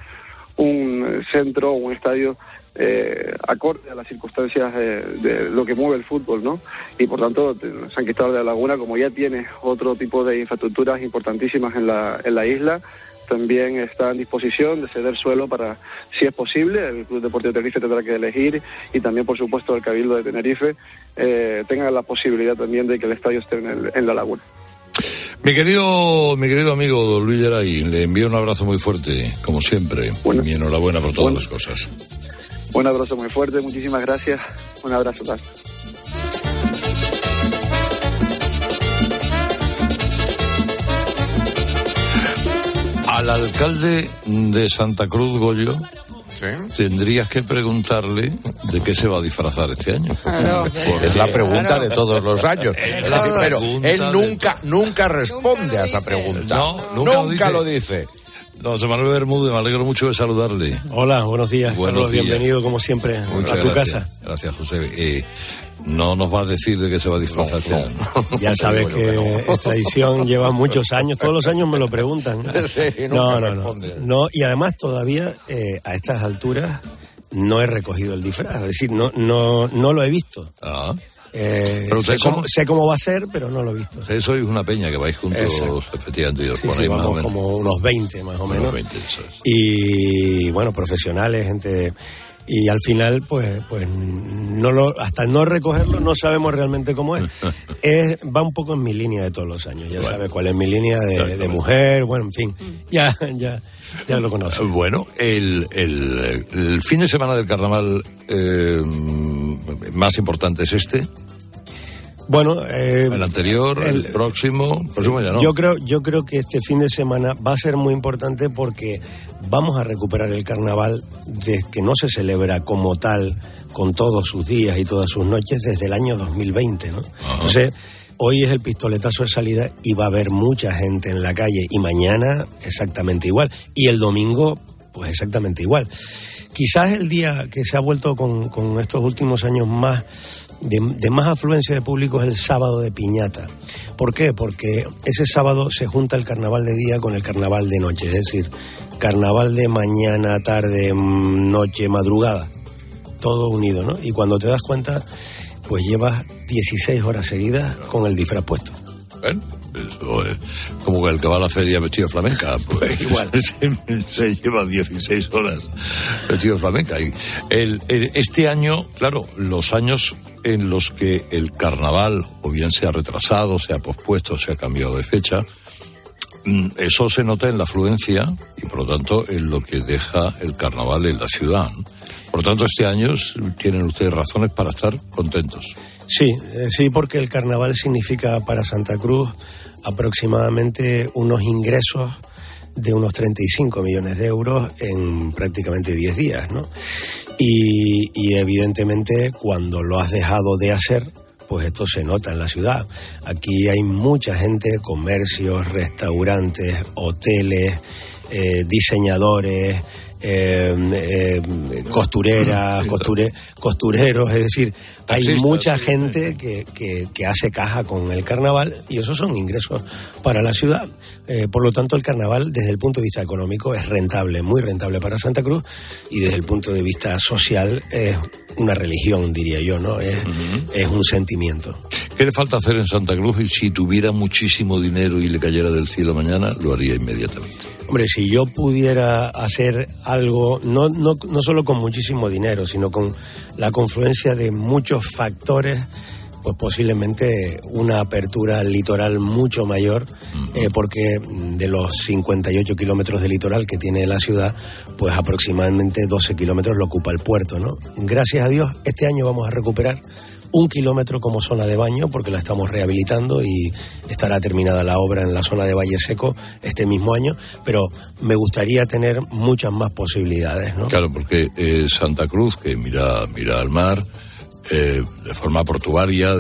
un centro, un estadio eh, acorde a las circunstancias de lo que mueve el fútbol, ¿no? Y por tanto, San Cristóbal de la Laguna, como ya tiene otro tipo de infraestructuras importantísimas en la, isla, también está en disposición de ceder suelo para, si es posible, el Club Deportivo Tenerife tendrá que elegir y también, por supuesto, el Cabildo de Tenerife eh, tenga la posibilidad también de que el estadio esté en la laguna. Mi querido, mi querido amigo don Luis Geray, le envío un abrazo muy fuerte, como siempre. y mi enhorabuena por todas las cosas. Un abrazo muy fuerte, muchísimas gracias. Un abrazo. Tal. Al alcalde de Santa Cruz, Goyo, tendrías que preguntarle de qué se va a disfrazar este año. es la pregunta de todos los años. [LAUGHS] Pero él nunca, nunca responde a esa pregunta. No, nunca, lo dice. Don José Manuel Bermúdez, me alegro mucho de saludarle. Hola, buenos días. Buenos Carlos, bienvenido como siempre a tu casa. Gracias, José. Eh, no nos va a decir de qué se va a disfrazar. Ya [LAUGHS] sabes que esta edición lleva muchos años, todos los años me lo preguntan. [LAUGHS] no, no, no, no. Y además todavía eh, a estas alturas no he recogido el disfraz, es decir, no, no, no lo he visto. Ah. Eh, sé, cómo, sé, cómo, va a ser, pero no lo he visto. Ustedes sois una peña que vais juntos, efectivamente, y sí, por ahí más o menos. como unos 20 más o menos. 20, eso es. Y bueno, profesionales, gente y al final pues pues no lo hasta no recogerlo no sabemos realmente cómo es. [LAUGHS] es va un poco en mi línea de todos los años ya sabe cuál es mi línea de, mujer bueno en fin ya ya ya lo conozco bueno el, el, el fin de semana del carnaval eh, más importante es este bueno, eh, el anterior, el, próximo, próximo ya no. Yo creo, yo creo que este fin de semana va a ser muy importante porque vamos a recuperar el carnaval de que no se celebra como tal con todos sus días y todas sus noches desde el año 2020, ¿no? Entonces, hoy es el pistoletazo de salida y va a haber mucha gente en la calle y mañana exactamente igual y el domingo pues exactamente igual. Quizás el día que se ha vuelto con, con estos últimos años más de, más afluencia de público es el sábado de piñata. ¿Por qué? Porque ese sábado se junta el carnaval de día con el carnaval de noche, es decir, carnaval de mañana, tarde, mm, noche, madrugada, todo unido, ¿no? Y cuando te das cuenta, pues llevas 16 horas seguidas con el disfraz puesto. Como el que va a la feria vestido flamenca. Pues [LAUGHS] igual. [LAUGHS] Se, lleva 16 horas vestido flamenca. Y el, este año, claro, los años en los que el carnaval o bien se ha retrasado, se ha pospuesto, se ha cambiado de fecha, mm, eso se nota en la afluencia y por lo tanto en lo que deja el carnaval en la ciudad. Por lo tanto, este año tienen ustedes razones para estar contentos. Sí, eh, sí, porque el carnaval significa para Santa Cruz aproximadamente unos ingresos de unos 35 millones de euros en prácticamente 10 días, ¿no? Y, evidentemente cuando lo has dejado de hacer, pues esto se nota en la ciudad. Aquí hay mucha gente, comercios, restaurantes, hoteles, eh, diseñadores, eh, eh, costureras, costureros, es decir, hay mucha gente que, que, hace caja con el carnaval y esos son ingresos para la ciudad. Eh, por lo tanto, el carnaval, desde el punto de vista económico, es rentable, muy rentable para Santa Cruz y desde el punto de vista social es una religión, diría yo, ¿no? Es, es un sentimiento. ¿Qué le falta hacer en Santa Cruz y si tuviera muchísimo dinero y le cayera del cielo mañana, lo haría inmediatamente? Hombre, si yo pudiera hacer algo, no, no, no solo con muchísimo dinero, sino con la confluencia de muchos factores, pues posiblemente una apertura litoral mucho mayor, eh, porque de los 58 kilómetros de litoral que tiene la ciudad, pues aproximadamente 12 kilómetros lo ocupa el puerto, ¿no? Gracias a Dios, este año vamos a recuperar un kilómetro como zona de baño, porque la estamos rehabilitando y estará terminada la obra en la zona de Valle Seco este mismo año, pero me gustaría tener muchas más posibilidades. ¿no? Claro, porque eh, Santa Cruz, que mira, mira al mar, eh, de forma portuaria,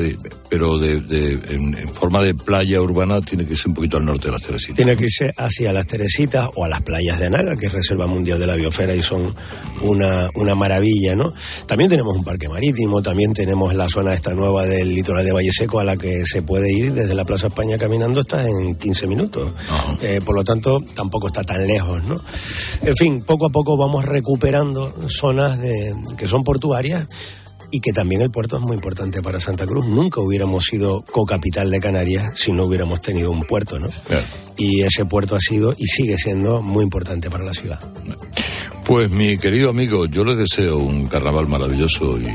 pero de, en, forma de playa urbana tiene que irse un poquito al norte de las Teresitas. Tiene que irse hacia las Teresitas o a las playas de Anaga, que es Reserva Mundial de la Biosfera y son una, una maravilla, ¿no? También tenemos un parque marítimo, también tenemos la zona esta nueva del litoral de Valle Seco a la que se puede ir desde la Plaza España caminando está en 15 minutos. Eh, por lo tanto, tampoco está tan lejos, ¿no? En fin, poco a poco vamos recuperando zonas de, que son portuarias y que también el puerto es muy importante para Santa Cruz. Nunca hubiéramos sido co-capital de Canarias si no hubiéramos tenido un puerto, ¿no? Y ese puerto ha sido y sigue siendo muy importante para la ciudad. Pues mi querido amigo, yo le deseo un carnaval maravilloso y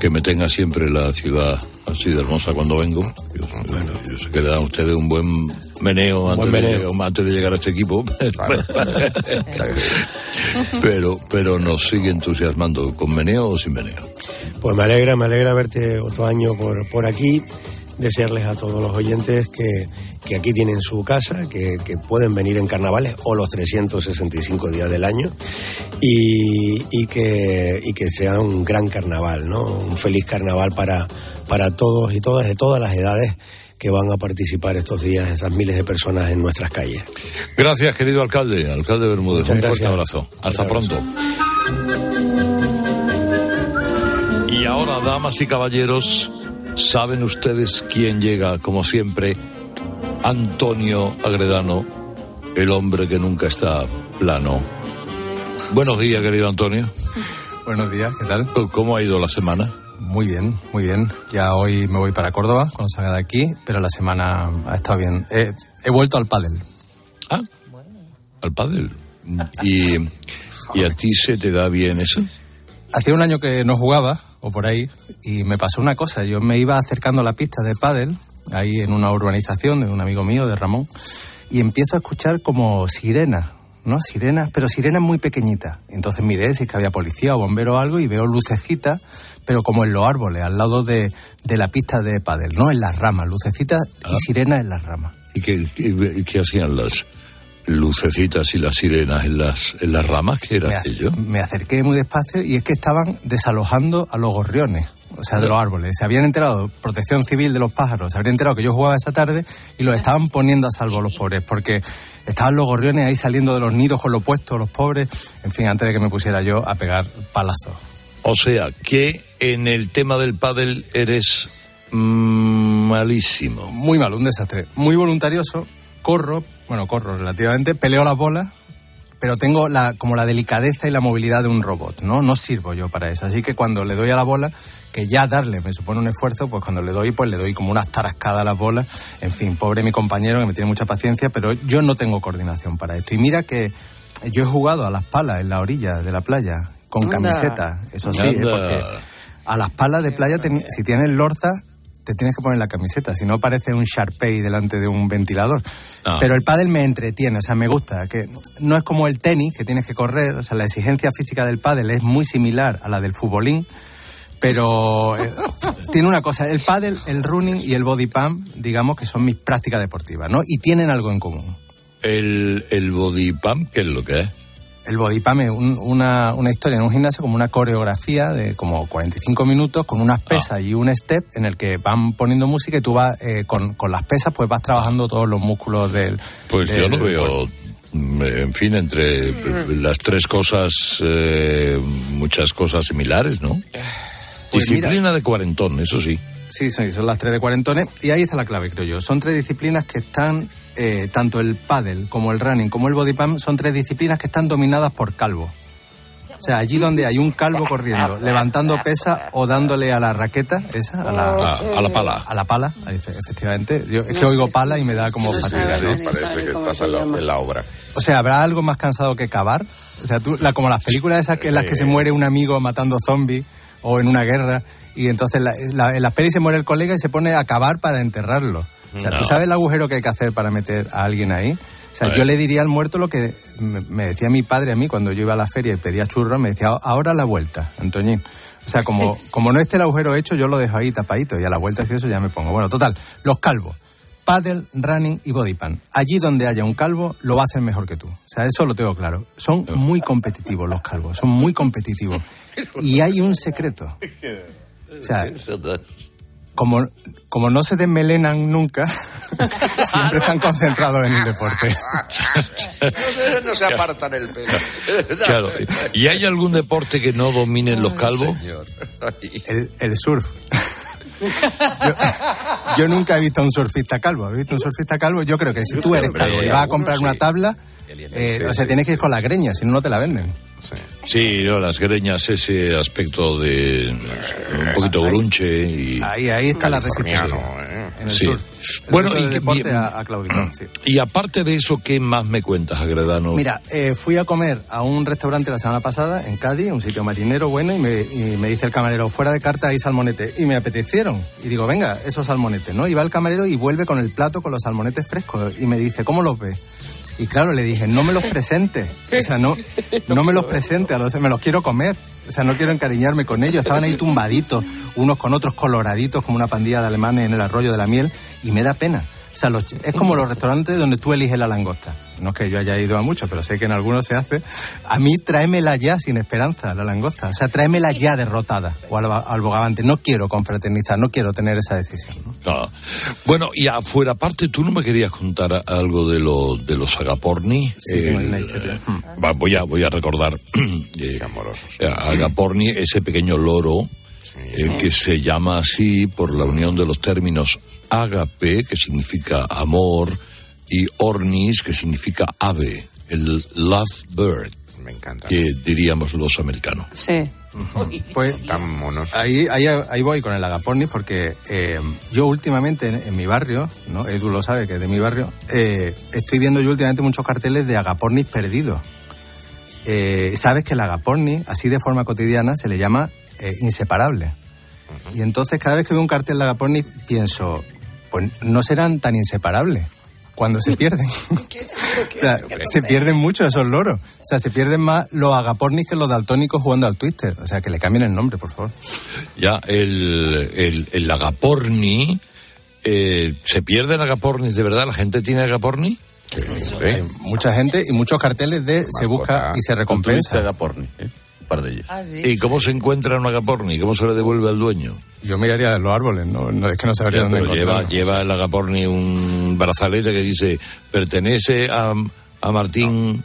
que me tenga siempre la ciudad así de hermosa cuando vengo. Yo, bueno, yo sé que le dan a ustedes un buen meneo antes, Buen de, llegar- antes de llegar a este equipo. [LAUGHS] pero, pero nos sigue entusiasmando, ¿con meneo o sin meneo? Pues me alegra, me alegra verte otro año por, por aquí. Desearles a todos los oyentes que, que aquí tienen su casa, que, que pueden venir en carnavales o los 365 días del año y, y que, y que sea un gran carnaval, ¿no? Un feliz carnaval para, para todos y todas de todas las edades que van a participar estos días, esas miles de personas en nuestras calles. Gracias, querido alcalde, alcalde Bermúdez. Muchas un fuerte abrazo. Hasta pronto. Y ahora, damas y caballeros, ¿saben ustedes quién llega, como siempre? Antonio Agredano, el hombre que nunca está plano. Buenos días, querido Antonio. Buenos días, ¿qué tal? ¿Cómo ha ido la semana? Muy bien, muy bien. Ya hoy me voy para Córdoba cuando salga de aquí, pero la semana ha estado bien. He, he vuelto al pádel. Ah, al pádel. ¿Y, ¿Y a ti se te da bien eso? Hacía un año que no jugaba, o por ahí, y me pasó una cosa. Yo me iba acercando a la pista de pádel, ahí en una urbanización de un amigo mío, de Ramón, y empiezo a escuchar como sirenas, ¿no? Sirenas, pero sirenas muy pequeñitas. Entonces miré si es que había policía o bombero o algo y veo lucecitas, pero como en los árboles, al lado de, de la pista de pádel, ¿no? En las ramas, lucecitas y sirenas en las ramas. ¿Y qué, qué- qué hacían las lucecitas y las sirenas en las, en las ramas? ¿Qué era me, aquello? me acerqué muy despacio y es que estaban desalojando a los gorriones, o sea, de los árboles. Se habían enterado, protección civil de los pájaros, se habían enterado que yo jugaba esa tarde y los estaban poniendo a salvo los pobres, porque estaban los gorriones ahí saliendo de los nidos con lo puesto, los pobres, en fin, antes de que me pusiera yo a pegar palazos. O sea, que en el tema del pádel eres malísimo. Muy mal, un desastre. Muy voluntarioso, corro, bueno, corro relativamente, peleo las bolas, pero tengo la, como la delicadeza y la movilidad de un robot, ¿no? No sirvo yo para eso. Así que cuando le doy a la bola, que ya darle me supone un esfuerzo, pues cuando le doy, pues le doy como unas tarascadas a las bolas. En fin, pobre mi compañero que me tiene mucha paciencia, pero yo no tengo coordinación para esto. Y mira que yo he jugado a las palas en la orilla de la playa, con Anda. camiseta, eso sí, ¿eh? Porque a las palas de playa, si tienes lorza, te tienes que poner la camiseta, si no parece un Sharpei delante de un ventilador. Ah. Pero el pádel me entretiene, o sea, me gusta, que no es como el tenis, que tienes que correr, o sea, la exigencia física del pádel es muy similar a la del futbolín, pero eh, [LAUGHS] tiene una cosa, el pádel, el running y el body pump, digamos que son mis prácticas deportivas, ¿no? Y tienen algo en común. El, el body pump, ¿qué es lo que es? El body pump es un- una, una historia en un gimnasio como una coreografía de como 45 minutos con unas pesas y un step en el que van poniendo música y tú vas eh, con, con las pesas pues vas trabajando todos los músculos del... Pues yo lo veo, cuerpo. mm, en fin, entre las tres cosas, eh, muchas cosas similares, ¿no? Pues Disciplina de cuarentón, eso sí. Sí, sí, son las tres de cuarentones y ahí está la clave, creo yo. Son tres disciplinas que están, eh, tanto el paddle como el running como el body pump, son tres disciplinas que están dominadas por calvo. O sea, allí donde hay un calvo corriendo, levantando pesa o dándole a la raqueta, esa, a la, A- a la pala. A la pala, efectivamente. Yo es que oigo pala y me da como fatiga. ¿no? parece que estás en la, en la obra. O sea, ¿habrá algo más cansado que cavar? O sea, tú, la, como las películas esas que, en las que se muere un amigo matando zombies o en una guerra y entonces la- la- en las pelis se muere el colega y se pone a cavar para enterrarlo. O sea, No. ¿tú sabes el agujero que hay que hacer para meter a alguien ahí? O sea, yo le diría al muerto lo que me, decía mi padre a mí cuando yo iba a la feria y pedía churros, me decía, ahora la vuelta, Antoñín. O sea, como, [LAUGHS] como no esté el agujero hecho, yo lo dejo ahí tapadito y a la vuelta si eso ya me pongo. Bueno, total, los calvos. Paddle, running y body pan. Allí donde haya un calvo, lo va a hacer mejor que tú. O sea, eso lo tengo claro. Son muy competitivos los calvos, son muy competitivos. [LAUGHS] Y hay un secreto. O sea, como, como no se desmelenan nunca, [LAUGHS] siempre están concentrados en el deporte. [LAUGHS] No se apartan el pelo. Claro. ¿Y hay algún deporte que no dominen los calvos? El, el surf. Yo, yo nunca he visto a un surfista calvo. ¿Has visto un surfista calvo? Yo creo que si tú eres calvo y vas a comprar una tabla, eh, o sea, tienes que ir con la greña, si no, no te la venden. Sí, no, las greñas, ese aspecto de un poquito grunche y... Ahí, ahí está la resistencia. ¿eh? En el Sí. Bueno, bueno, y deporte bien. a, a Claudio. sí. Y aparte de eso, ¿qué más me cuentas, Agredano? Mira, eh, fui a comer a un restaurante la semana pasada en Cádiz, un sitio marinero bueno, y me, y me dice el camarero, fuera de carta hay salmonete. Y me apetecieron. Y digo, venga, esos salmonetes, ¿no? Y va el camarero y vuelve con el plato con los salmonetes frescos. Y me dice, ¿cómo los ves? Y claro, le dije, no me los presente. O sea, no, no me los presente, a los, me los quiero comer. O sea, no quiero encariñarme con ellos. Estaban ahí tumbaditos, unos con otros coloraditos, como una pandilla de alemanes en el arroyo de la miel, y me da pena. O sea, los- es como los restaurantes donde tú eliges la langosta. No es que yo haya ido a muchos, pero sé que en algunos se hace. A mí tráemela ya sin esperanza, la langosta. O sea, tráemela ya derrotada o al, al bogavante. No quiero confraternizar, no quiero tener esa decisión. ¿no? Ah. Bueno, y afuera aparte, ¿tú no me querías contar algo de, lo, de los agaporni? Sí, El- una historia. eh, va, voy, a, voy a recordar [CLEARS THROAT] eh, eh, agaporni, ese pequeño loro eh, que se llama así por la unión de los términos agape, que significa amor, y ornis, que significa ave, el love bird. Me encanta. Que diríamos los americanos. Sí. Pues Tan monos. ahí, ahí, ahí voy con el agaporni porque eh, yo últimamente en, en mi barrio, ¿no? Edu lo sabe que es de mi barrio, eh, estoy viendo yo últimamente muchos carteles de agapornis perdidos. Eh, Sabes que el agaporni, así de forma cotidiana, se le llama eh, inseparable. Y entonces cada vez que veo un cartel de agaporni pienso, pues no serán tan inseparables cuando se [LAUGHS] pierden. [LAUGHS] O sea, se pierden mucho esos loros. O sea, se pierden más los agapornis que los daltónicos jugando al twister. O sea, que le cambien el nombre, por favor. Ya, el, el, el agaporni, eh, ¿se pierden agapornis de verdad? ¿La gente tiene agaporni? Hay mucha gente y muchos carteles de se busca y se recompensa. agaporni, Un par de ellos. Ah, sí. ¿Y cómo se encuentra un agaporni? ¿Cómo se le devuelve al dueño? Yo miraría los árboles, ¿no? No, es que no sabría dónde lleva, encontrarlo. lleva el agaporni un brazalete que dice, pertenece a, a Martín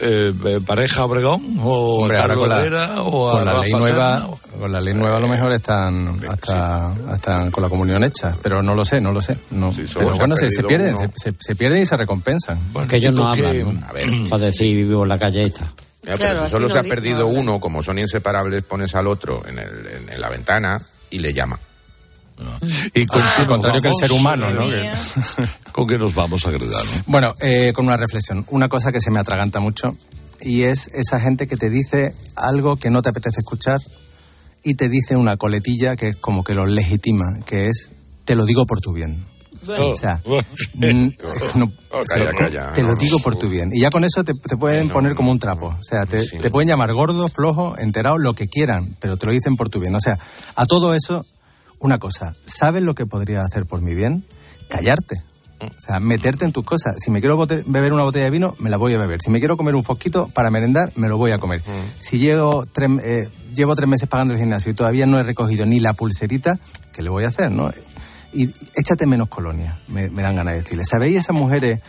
eh, eh, Pareja Obregón o Hombre, a ahora Carlos con la, Herrera o a con la ley nueva, con la ley nueva a lo mejor están hasta, hasta con la comunión hecha, pero no lo sé, no lo sé. No. pero se bueno, se, pierden, se, se- se pierden y se recompensan. que ellos no hablan, que- ¿no? A ver. Para decir vivo en la calle esta. Pero si solo lo se ha perdido uno, como son inseparables, pones al otro en, el- en- en la ventana y le llama. Y con Al contrario que el ser humano, ¿no? Que- [LAUGHS] ¿Con qué nos vamos a agredar? no? Bueno, eh, con una reflexión. Una cosa que se me atraganta mucho y es esa gente que te dice algo que no te apetece escuchar y te dice una coletilla que es como que lo legitima, que es te lo digo por tu bien. O sea, [LAUGHS] mm, no- Oh, calla, calla. te lo digo por tu bien. Y ya con eso te, te pueden poner como un trapo. O sea, te, te pueden llamar gordo, flojo, enterado, lo que quieran, pero te lo dicen por tu bien. O sea, a todo eso, una cosa, ¿sabes lo que podría hacer por mi bien? Callarte. O sea, meterte en tus cosas. Si me quiero beber una botella de vino, me la voy a beber. Si me quiero comer un fosquito para merendar, me lo voy a comer. Si llevo tres, eh, llevo tres meses pagando el gimnasio y todavía no he recogido ni la pulserita, ¿qué le voy a hacer, no? Y échate menos colonia, me, me dan ganas de decirle. ¿Sabéis esas mujeres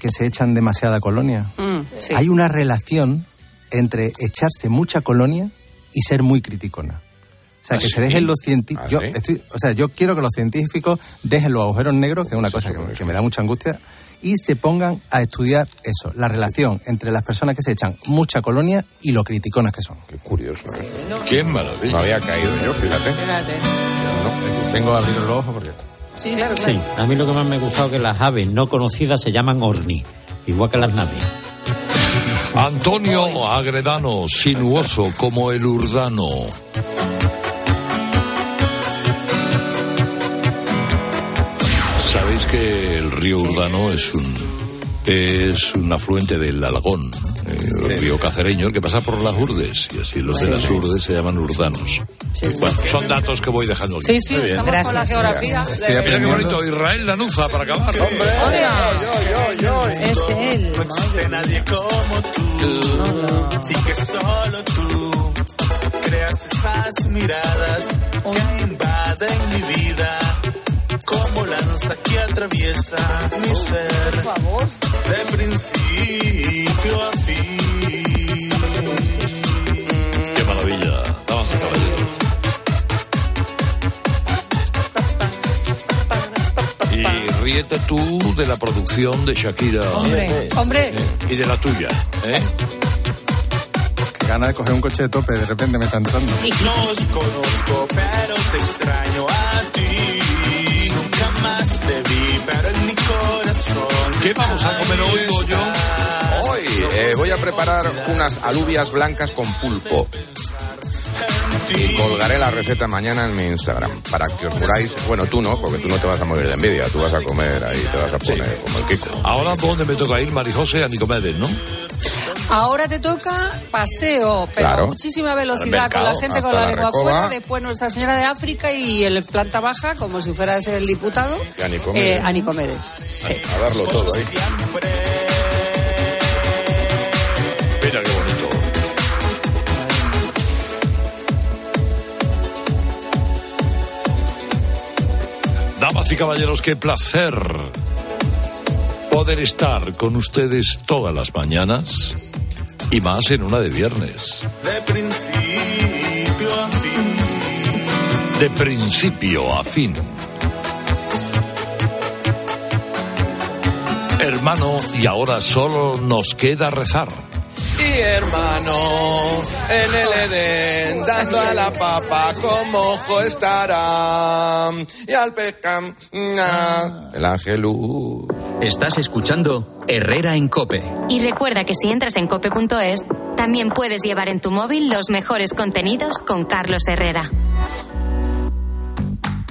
que se echan demasiada colonia? Mm, sí. Hay una relación entre echarse mucha colonia y ser muy criticona. O sea, ¿Ah, que sí? se dejen los científicos. ¿Ah, yo, sí? estoy, o sea, yo quiero que los científicos dejen los agujeros negros, que es una cosa que, que me da mucha angustia, y se pongan a estudiar eso, la relación entre las personas que se echan mucha colonia y lo criticonas que son. Qué curioso. ¿eh? Qué maravilla. No había caído yo, fíjate. Espérate. Vengo a abrir los ojos porque... Sí, claro, Sí, a mí lo que más me ha gustado es que las aves no conocidas se llaman orni, igual que las naves. Antonio Agredano, sinuoso como el urdano. Que el río Urdano es un es un afluente del Alagón, eh, el río cacereño, el que pasa por las Urdes, y así los de las Urdes se llaman urdanos. Bueno, son datos que voy dejando aquí. Sí, sí, estamos con la geografía. Mira qué bonito, Israel Lanuza para acabar. Es él. No existe nadie como tú. Y que solo tú creas esas miradas que invaden mi vida como lanza que atraviesa mi ser de principio a fin. Qué maravilla. Damas y caballeros. Y ríete tú de la producción de Shakira. Hombre, hombre. Y de la tuya. ¿eh? Qué gana de coger un coche de tope, de repente me está entrando. Nos conozco, pero te extraño a ti. ¿Qué vamos a comer hoy, Goyo? Hoy eh, voy a preparar unas alubias blancas con pulpo. Y colgaré la receta mañana en mi Instagram para que os muráis. Bueno, tú no, porque tú no te vas a morir de envidia. Tú vas a comer ahí, te vas a poner como el Kiko. Ahora, ¿por dónde me toca ir, Marijose? A Nicomedes, ¿no? Ahora te toca paseo, pero Claro. a muchísima velocidad, con la gente con la la lengua Recoba. afuera, después Nuestra Señora de África y el planta baja, como si fuera ese el diputado, Y a Nicomedes. eh, a Nicomedes. Sí. A darlo todo ahí. Mira qué bonito. Damas y caballeros, qué placer poder estar con ustedes todas las mañanas y más en una de viernes. De principio a fin. De principio a fin. Hermano, y ahora solo nos queda rezar. Y hermano, en el Edén, dando a la papa como ojo estará. Y al pecam, el angelú. Estás escuchando Herrera en Cope. Y recuerda que si entras en cope.es, también puedes llevar en tu móvil los mejores contenidos con Carlos Herrera.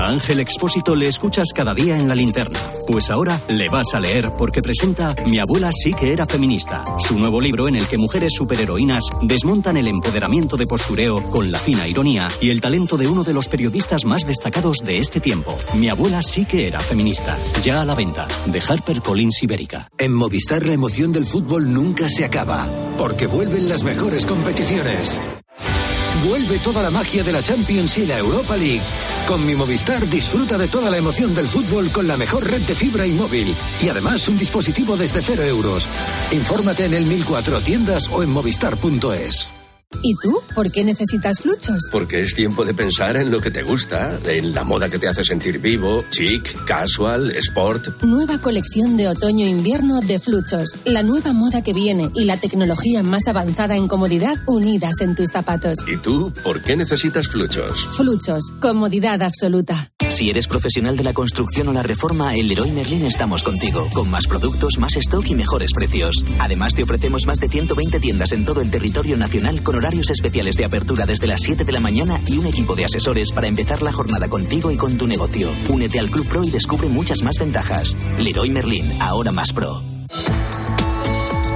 A Ángel Expósito le escuchas cada día en la linterna. Pues ahora le vas a leer porque presenta Mi abuela sí que era feminista, su nuevo libro en el que mujeres superheroínas desmontan el empoderamiento de postureo con la fina ironía y el talento de uno de los periodistas más destacados de este tiempo. Mi abuela sí que era feminista. Ya a la venta, de HarperCollins Ibérica. En Movistar la emoción del fútbol nunca se acaba, porque vuelven las mejores competiciones. Vuelve toda la magia de la Champions y la Europa League. Con mi Movistar disfruta de toda la emoción del fútbol con la mejor red de fibra y móvil. Y además un dispositivo desde cero euros. Infórmate en el 1004 tiendas o en movistar.es. ¿Y tú? ¿Por qué necesitas fluchos? Porque es tiempo de pensar en lo que te gusta, en la moda que te hace sentir vivo, chic, casual, sport. Nueva colección de otoño-invierno de Fluchos. La nueva moda que viene y la tecnología más avanzada en comodidad unidas en tus zapatos. ¿Y tú por qué necesitas fluchos? Fluchos. Comodidad absoluta. Si eres profesional de la construcción o la reforma, en Leroy Merlin estamos contigo, con más productos, más stock y mejores precios. Además, te ofrecemos más de 120 tiendas en todo el territorio nacional con horarios especiales de apertura desde las 7 de la mañana y un equipo de asesores para empezar la jornada contigo y con tu negocio. Únete al Club Pro y descubre muchas más ventajas. Leroy Merlin, ahora más pro.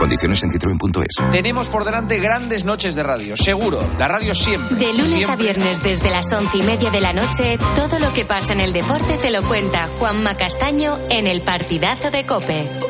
Condiciones en citroen.es. Tenemos por delante grandes noches de radio, seguro. La radio siempre. De lunes a viernes desde las once y media de la noche, todo lo que pasa en el deporte te lo cuenta Juanma Castaño en el partidazo de Cope.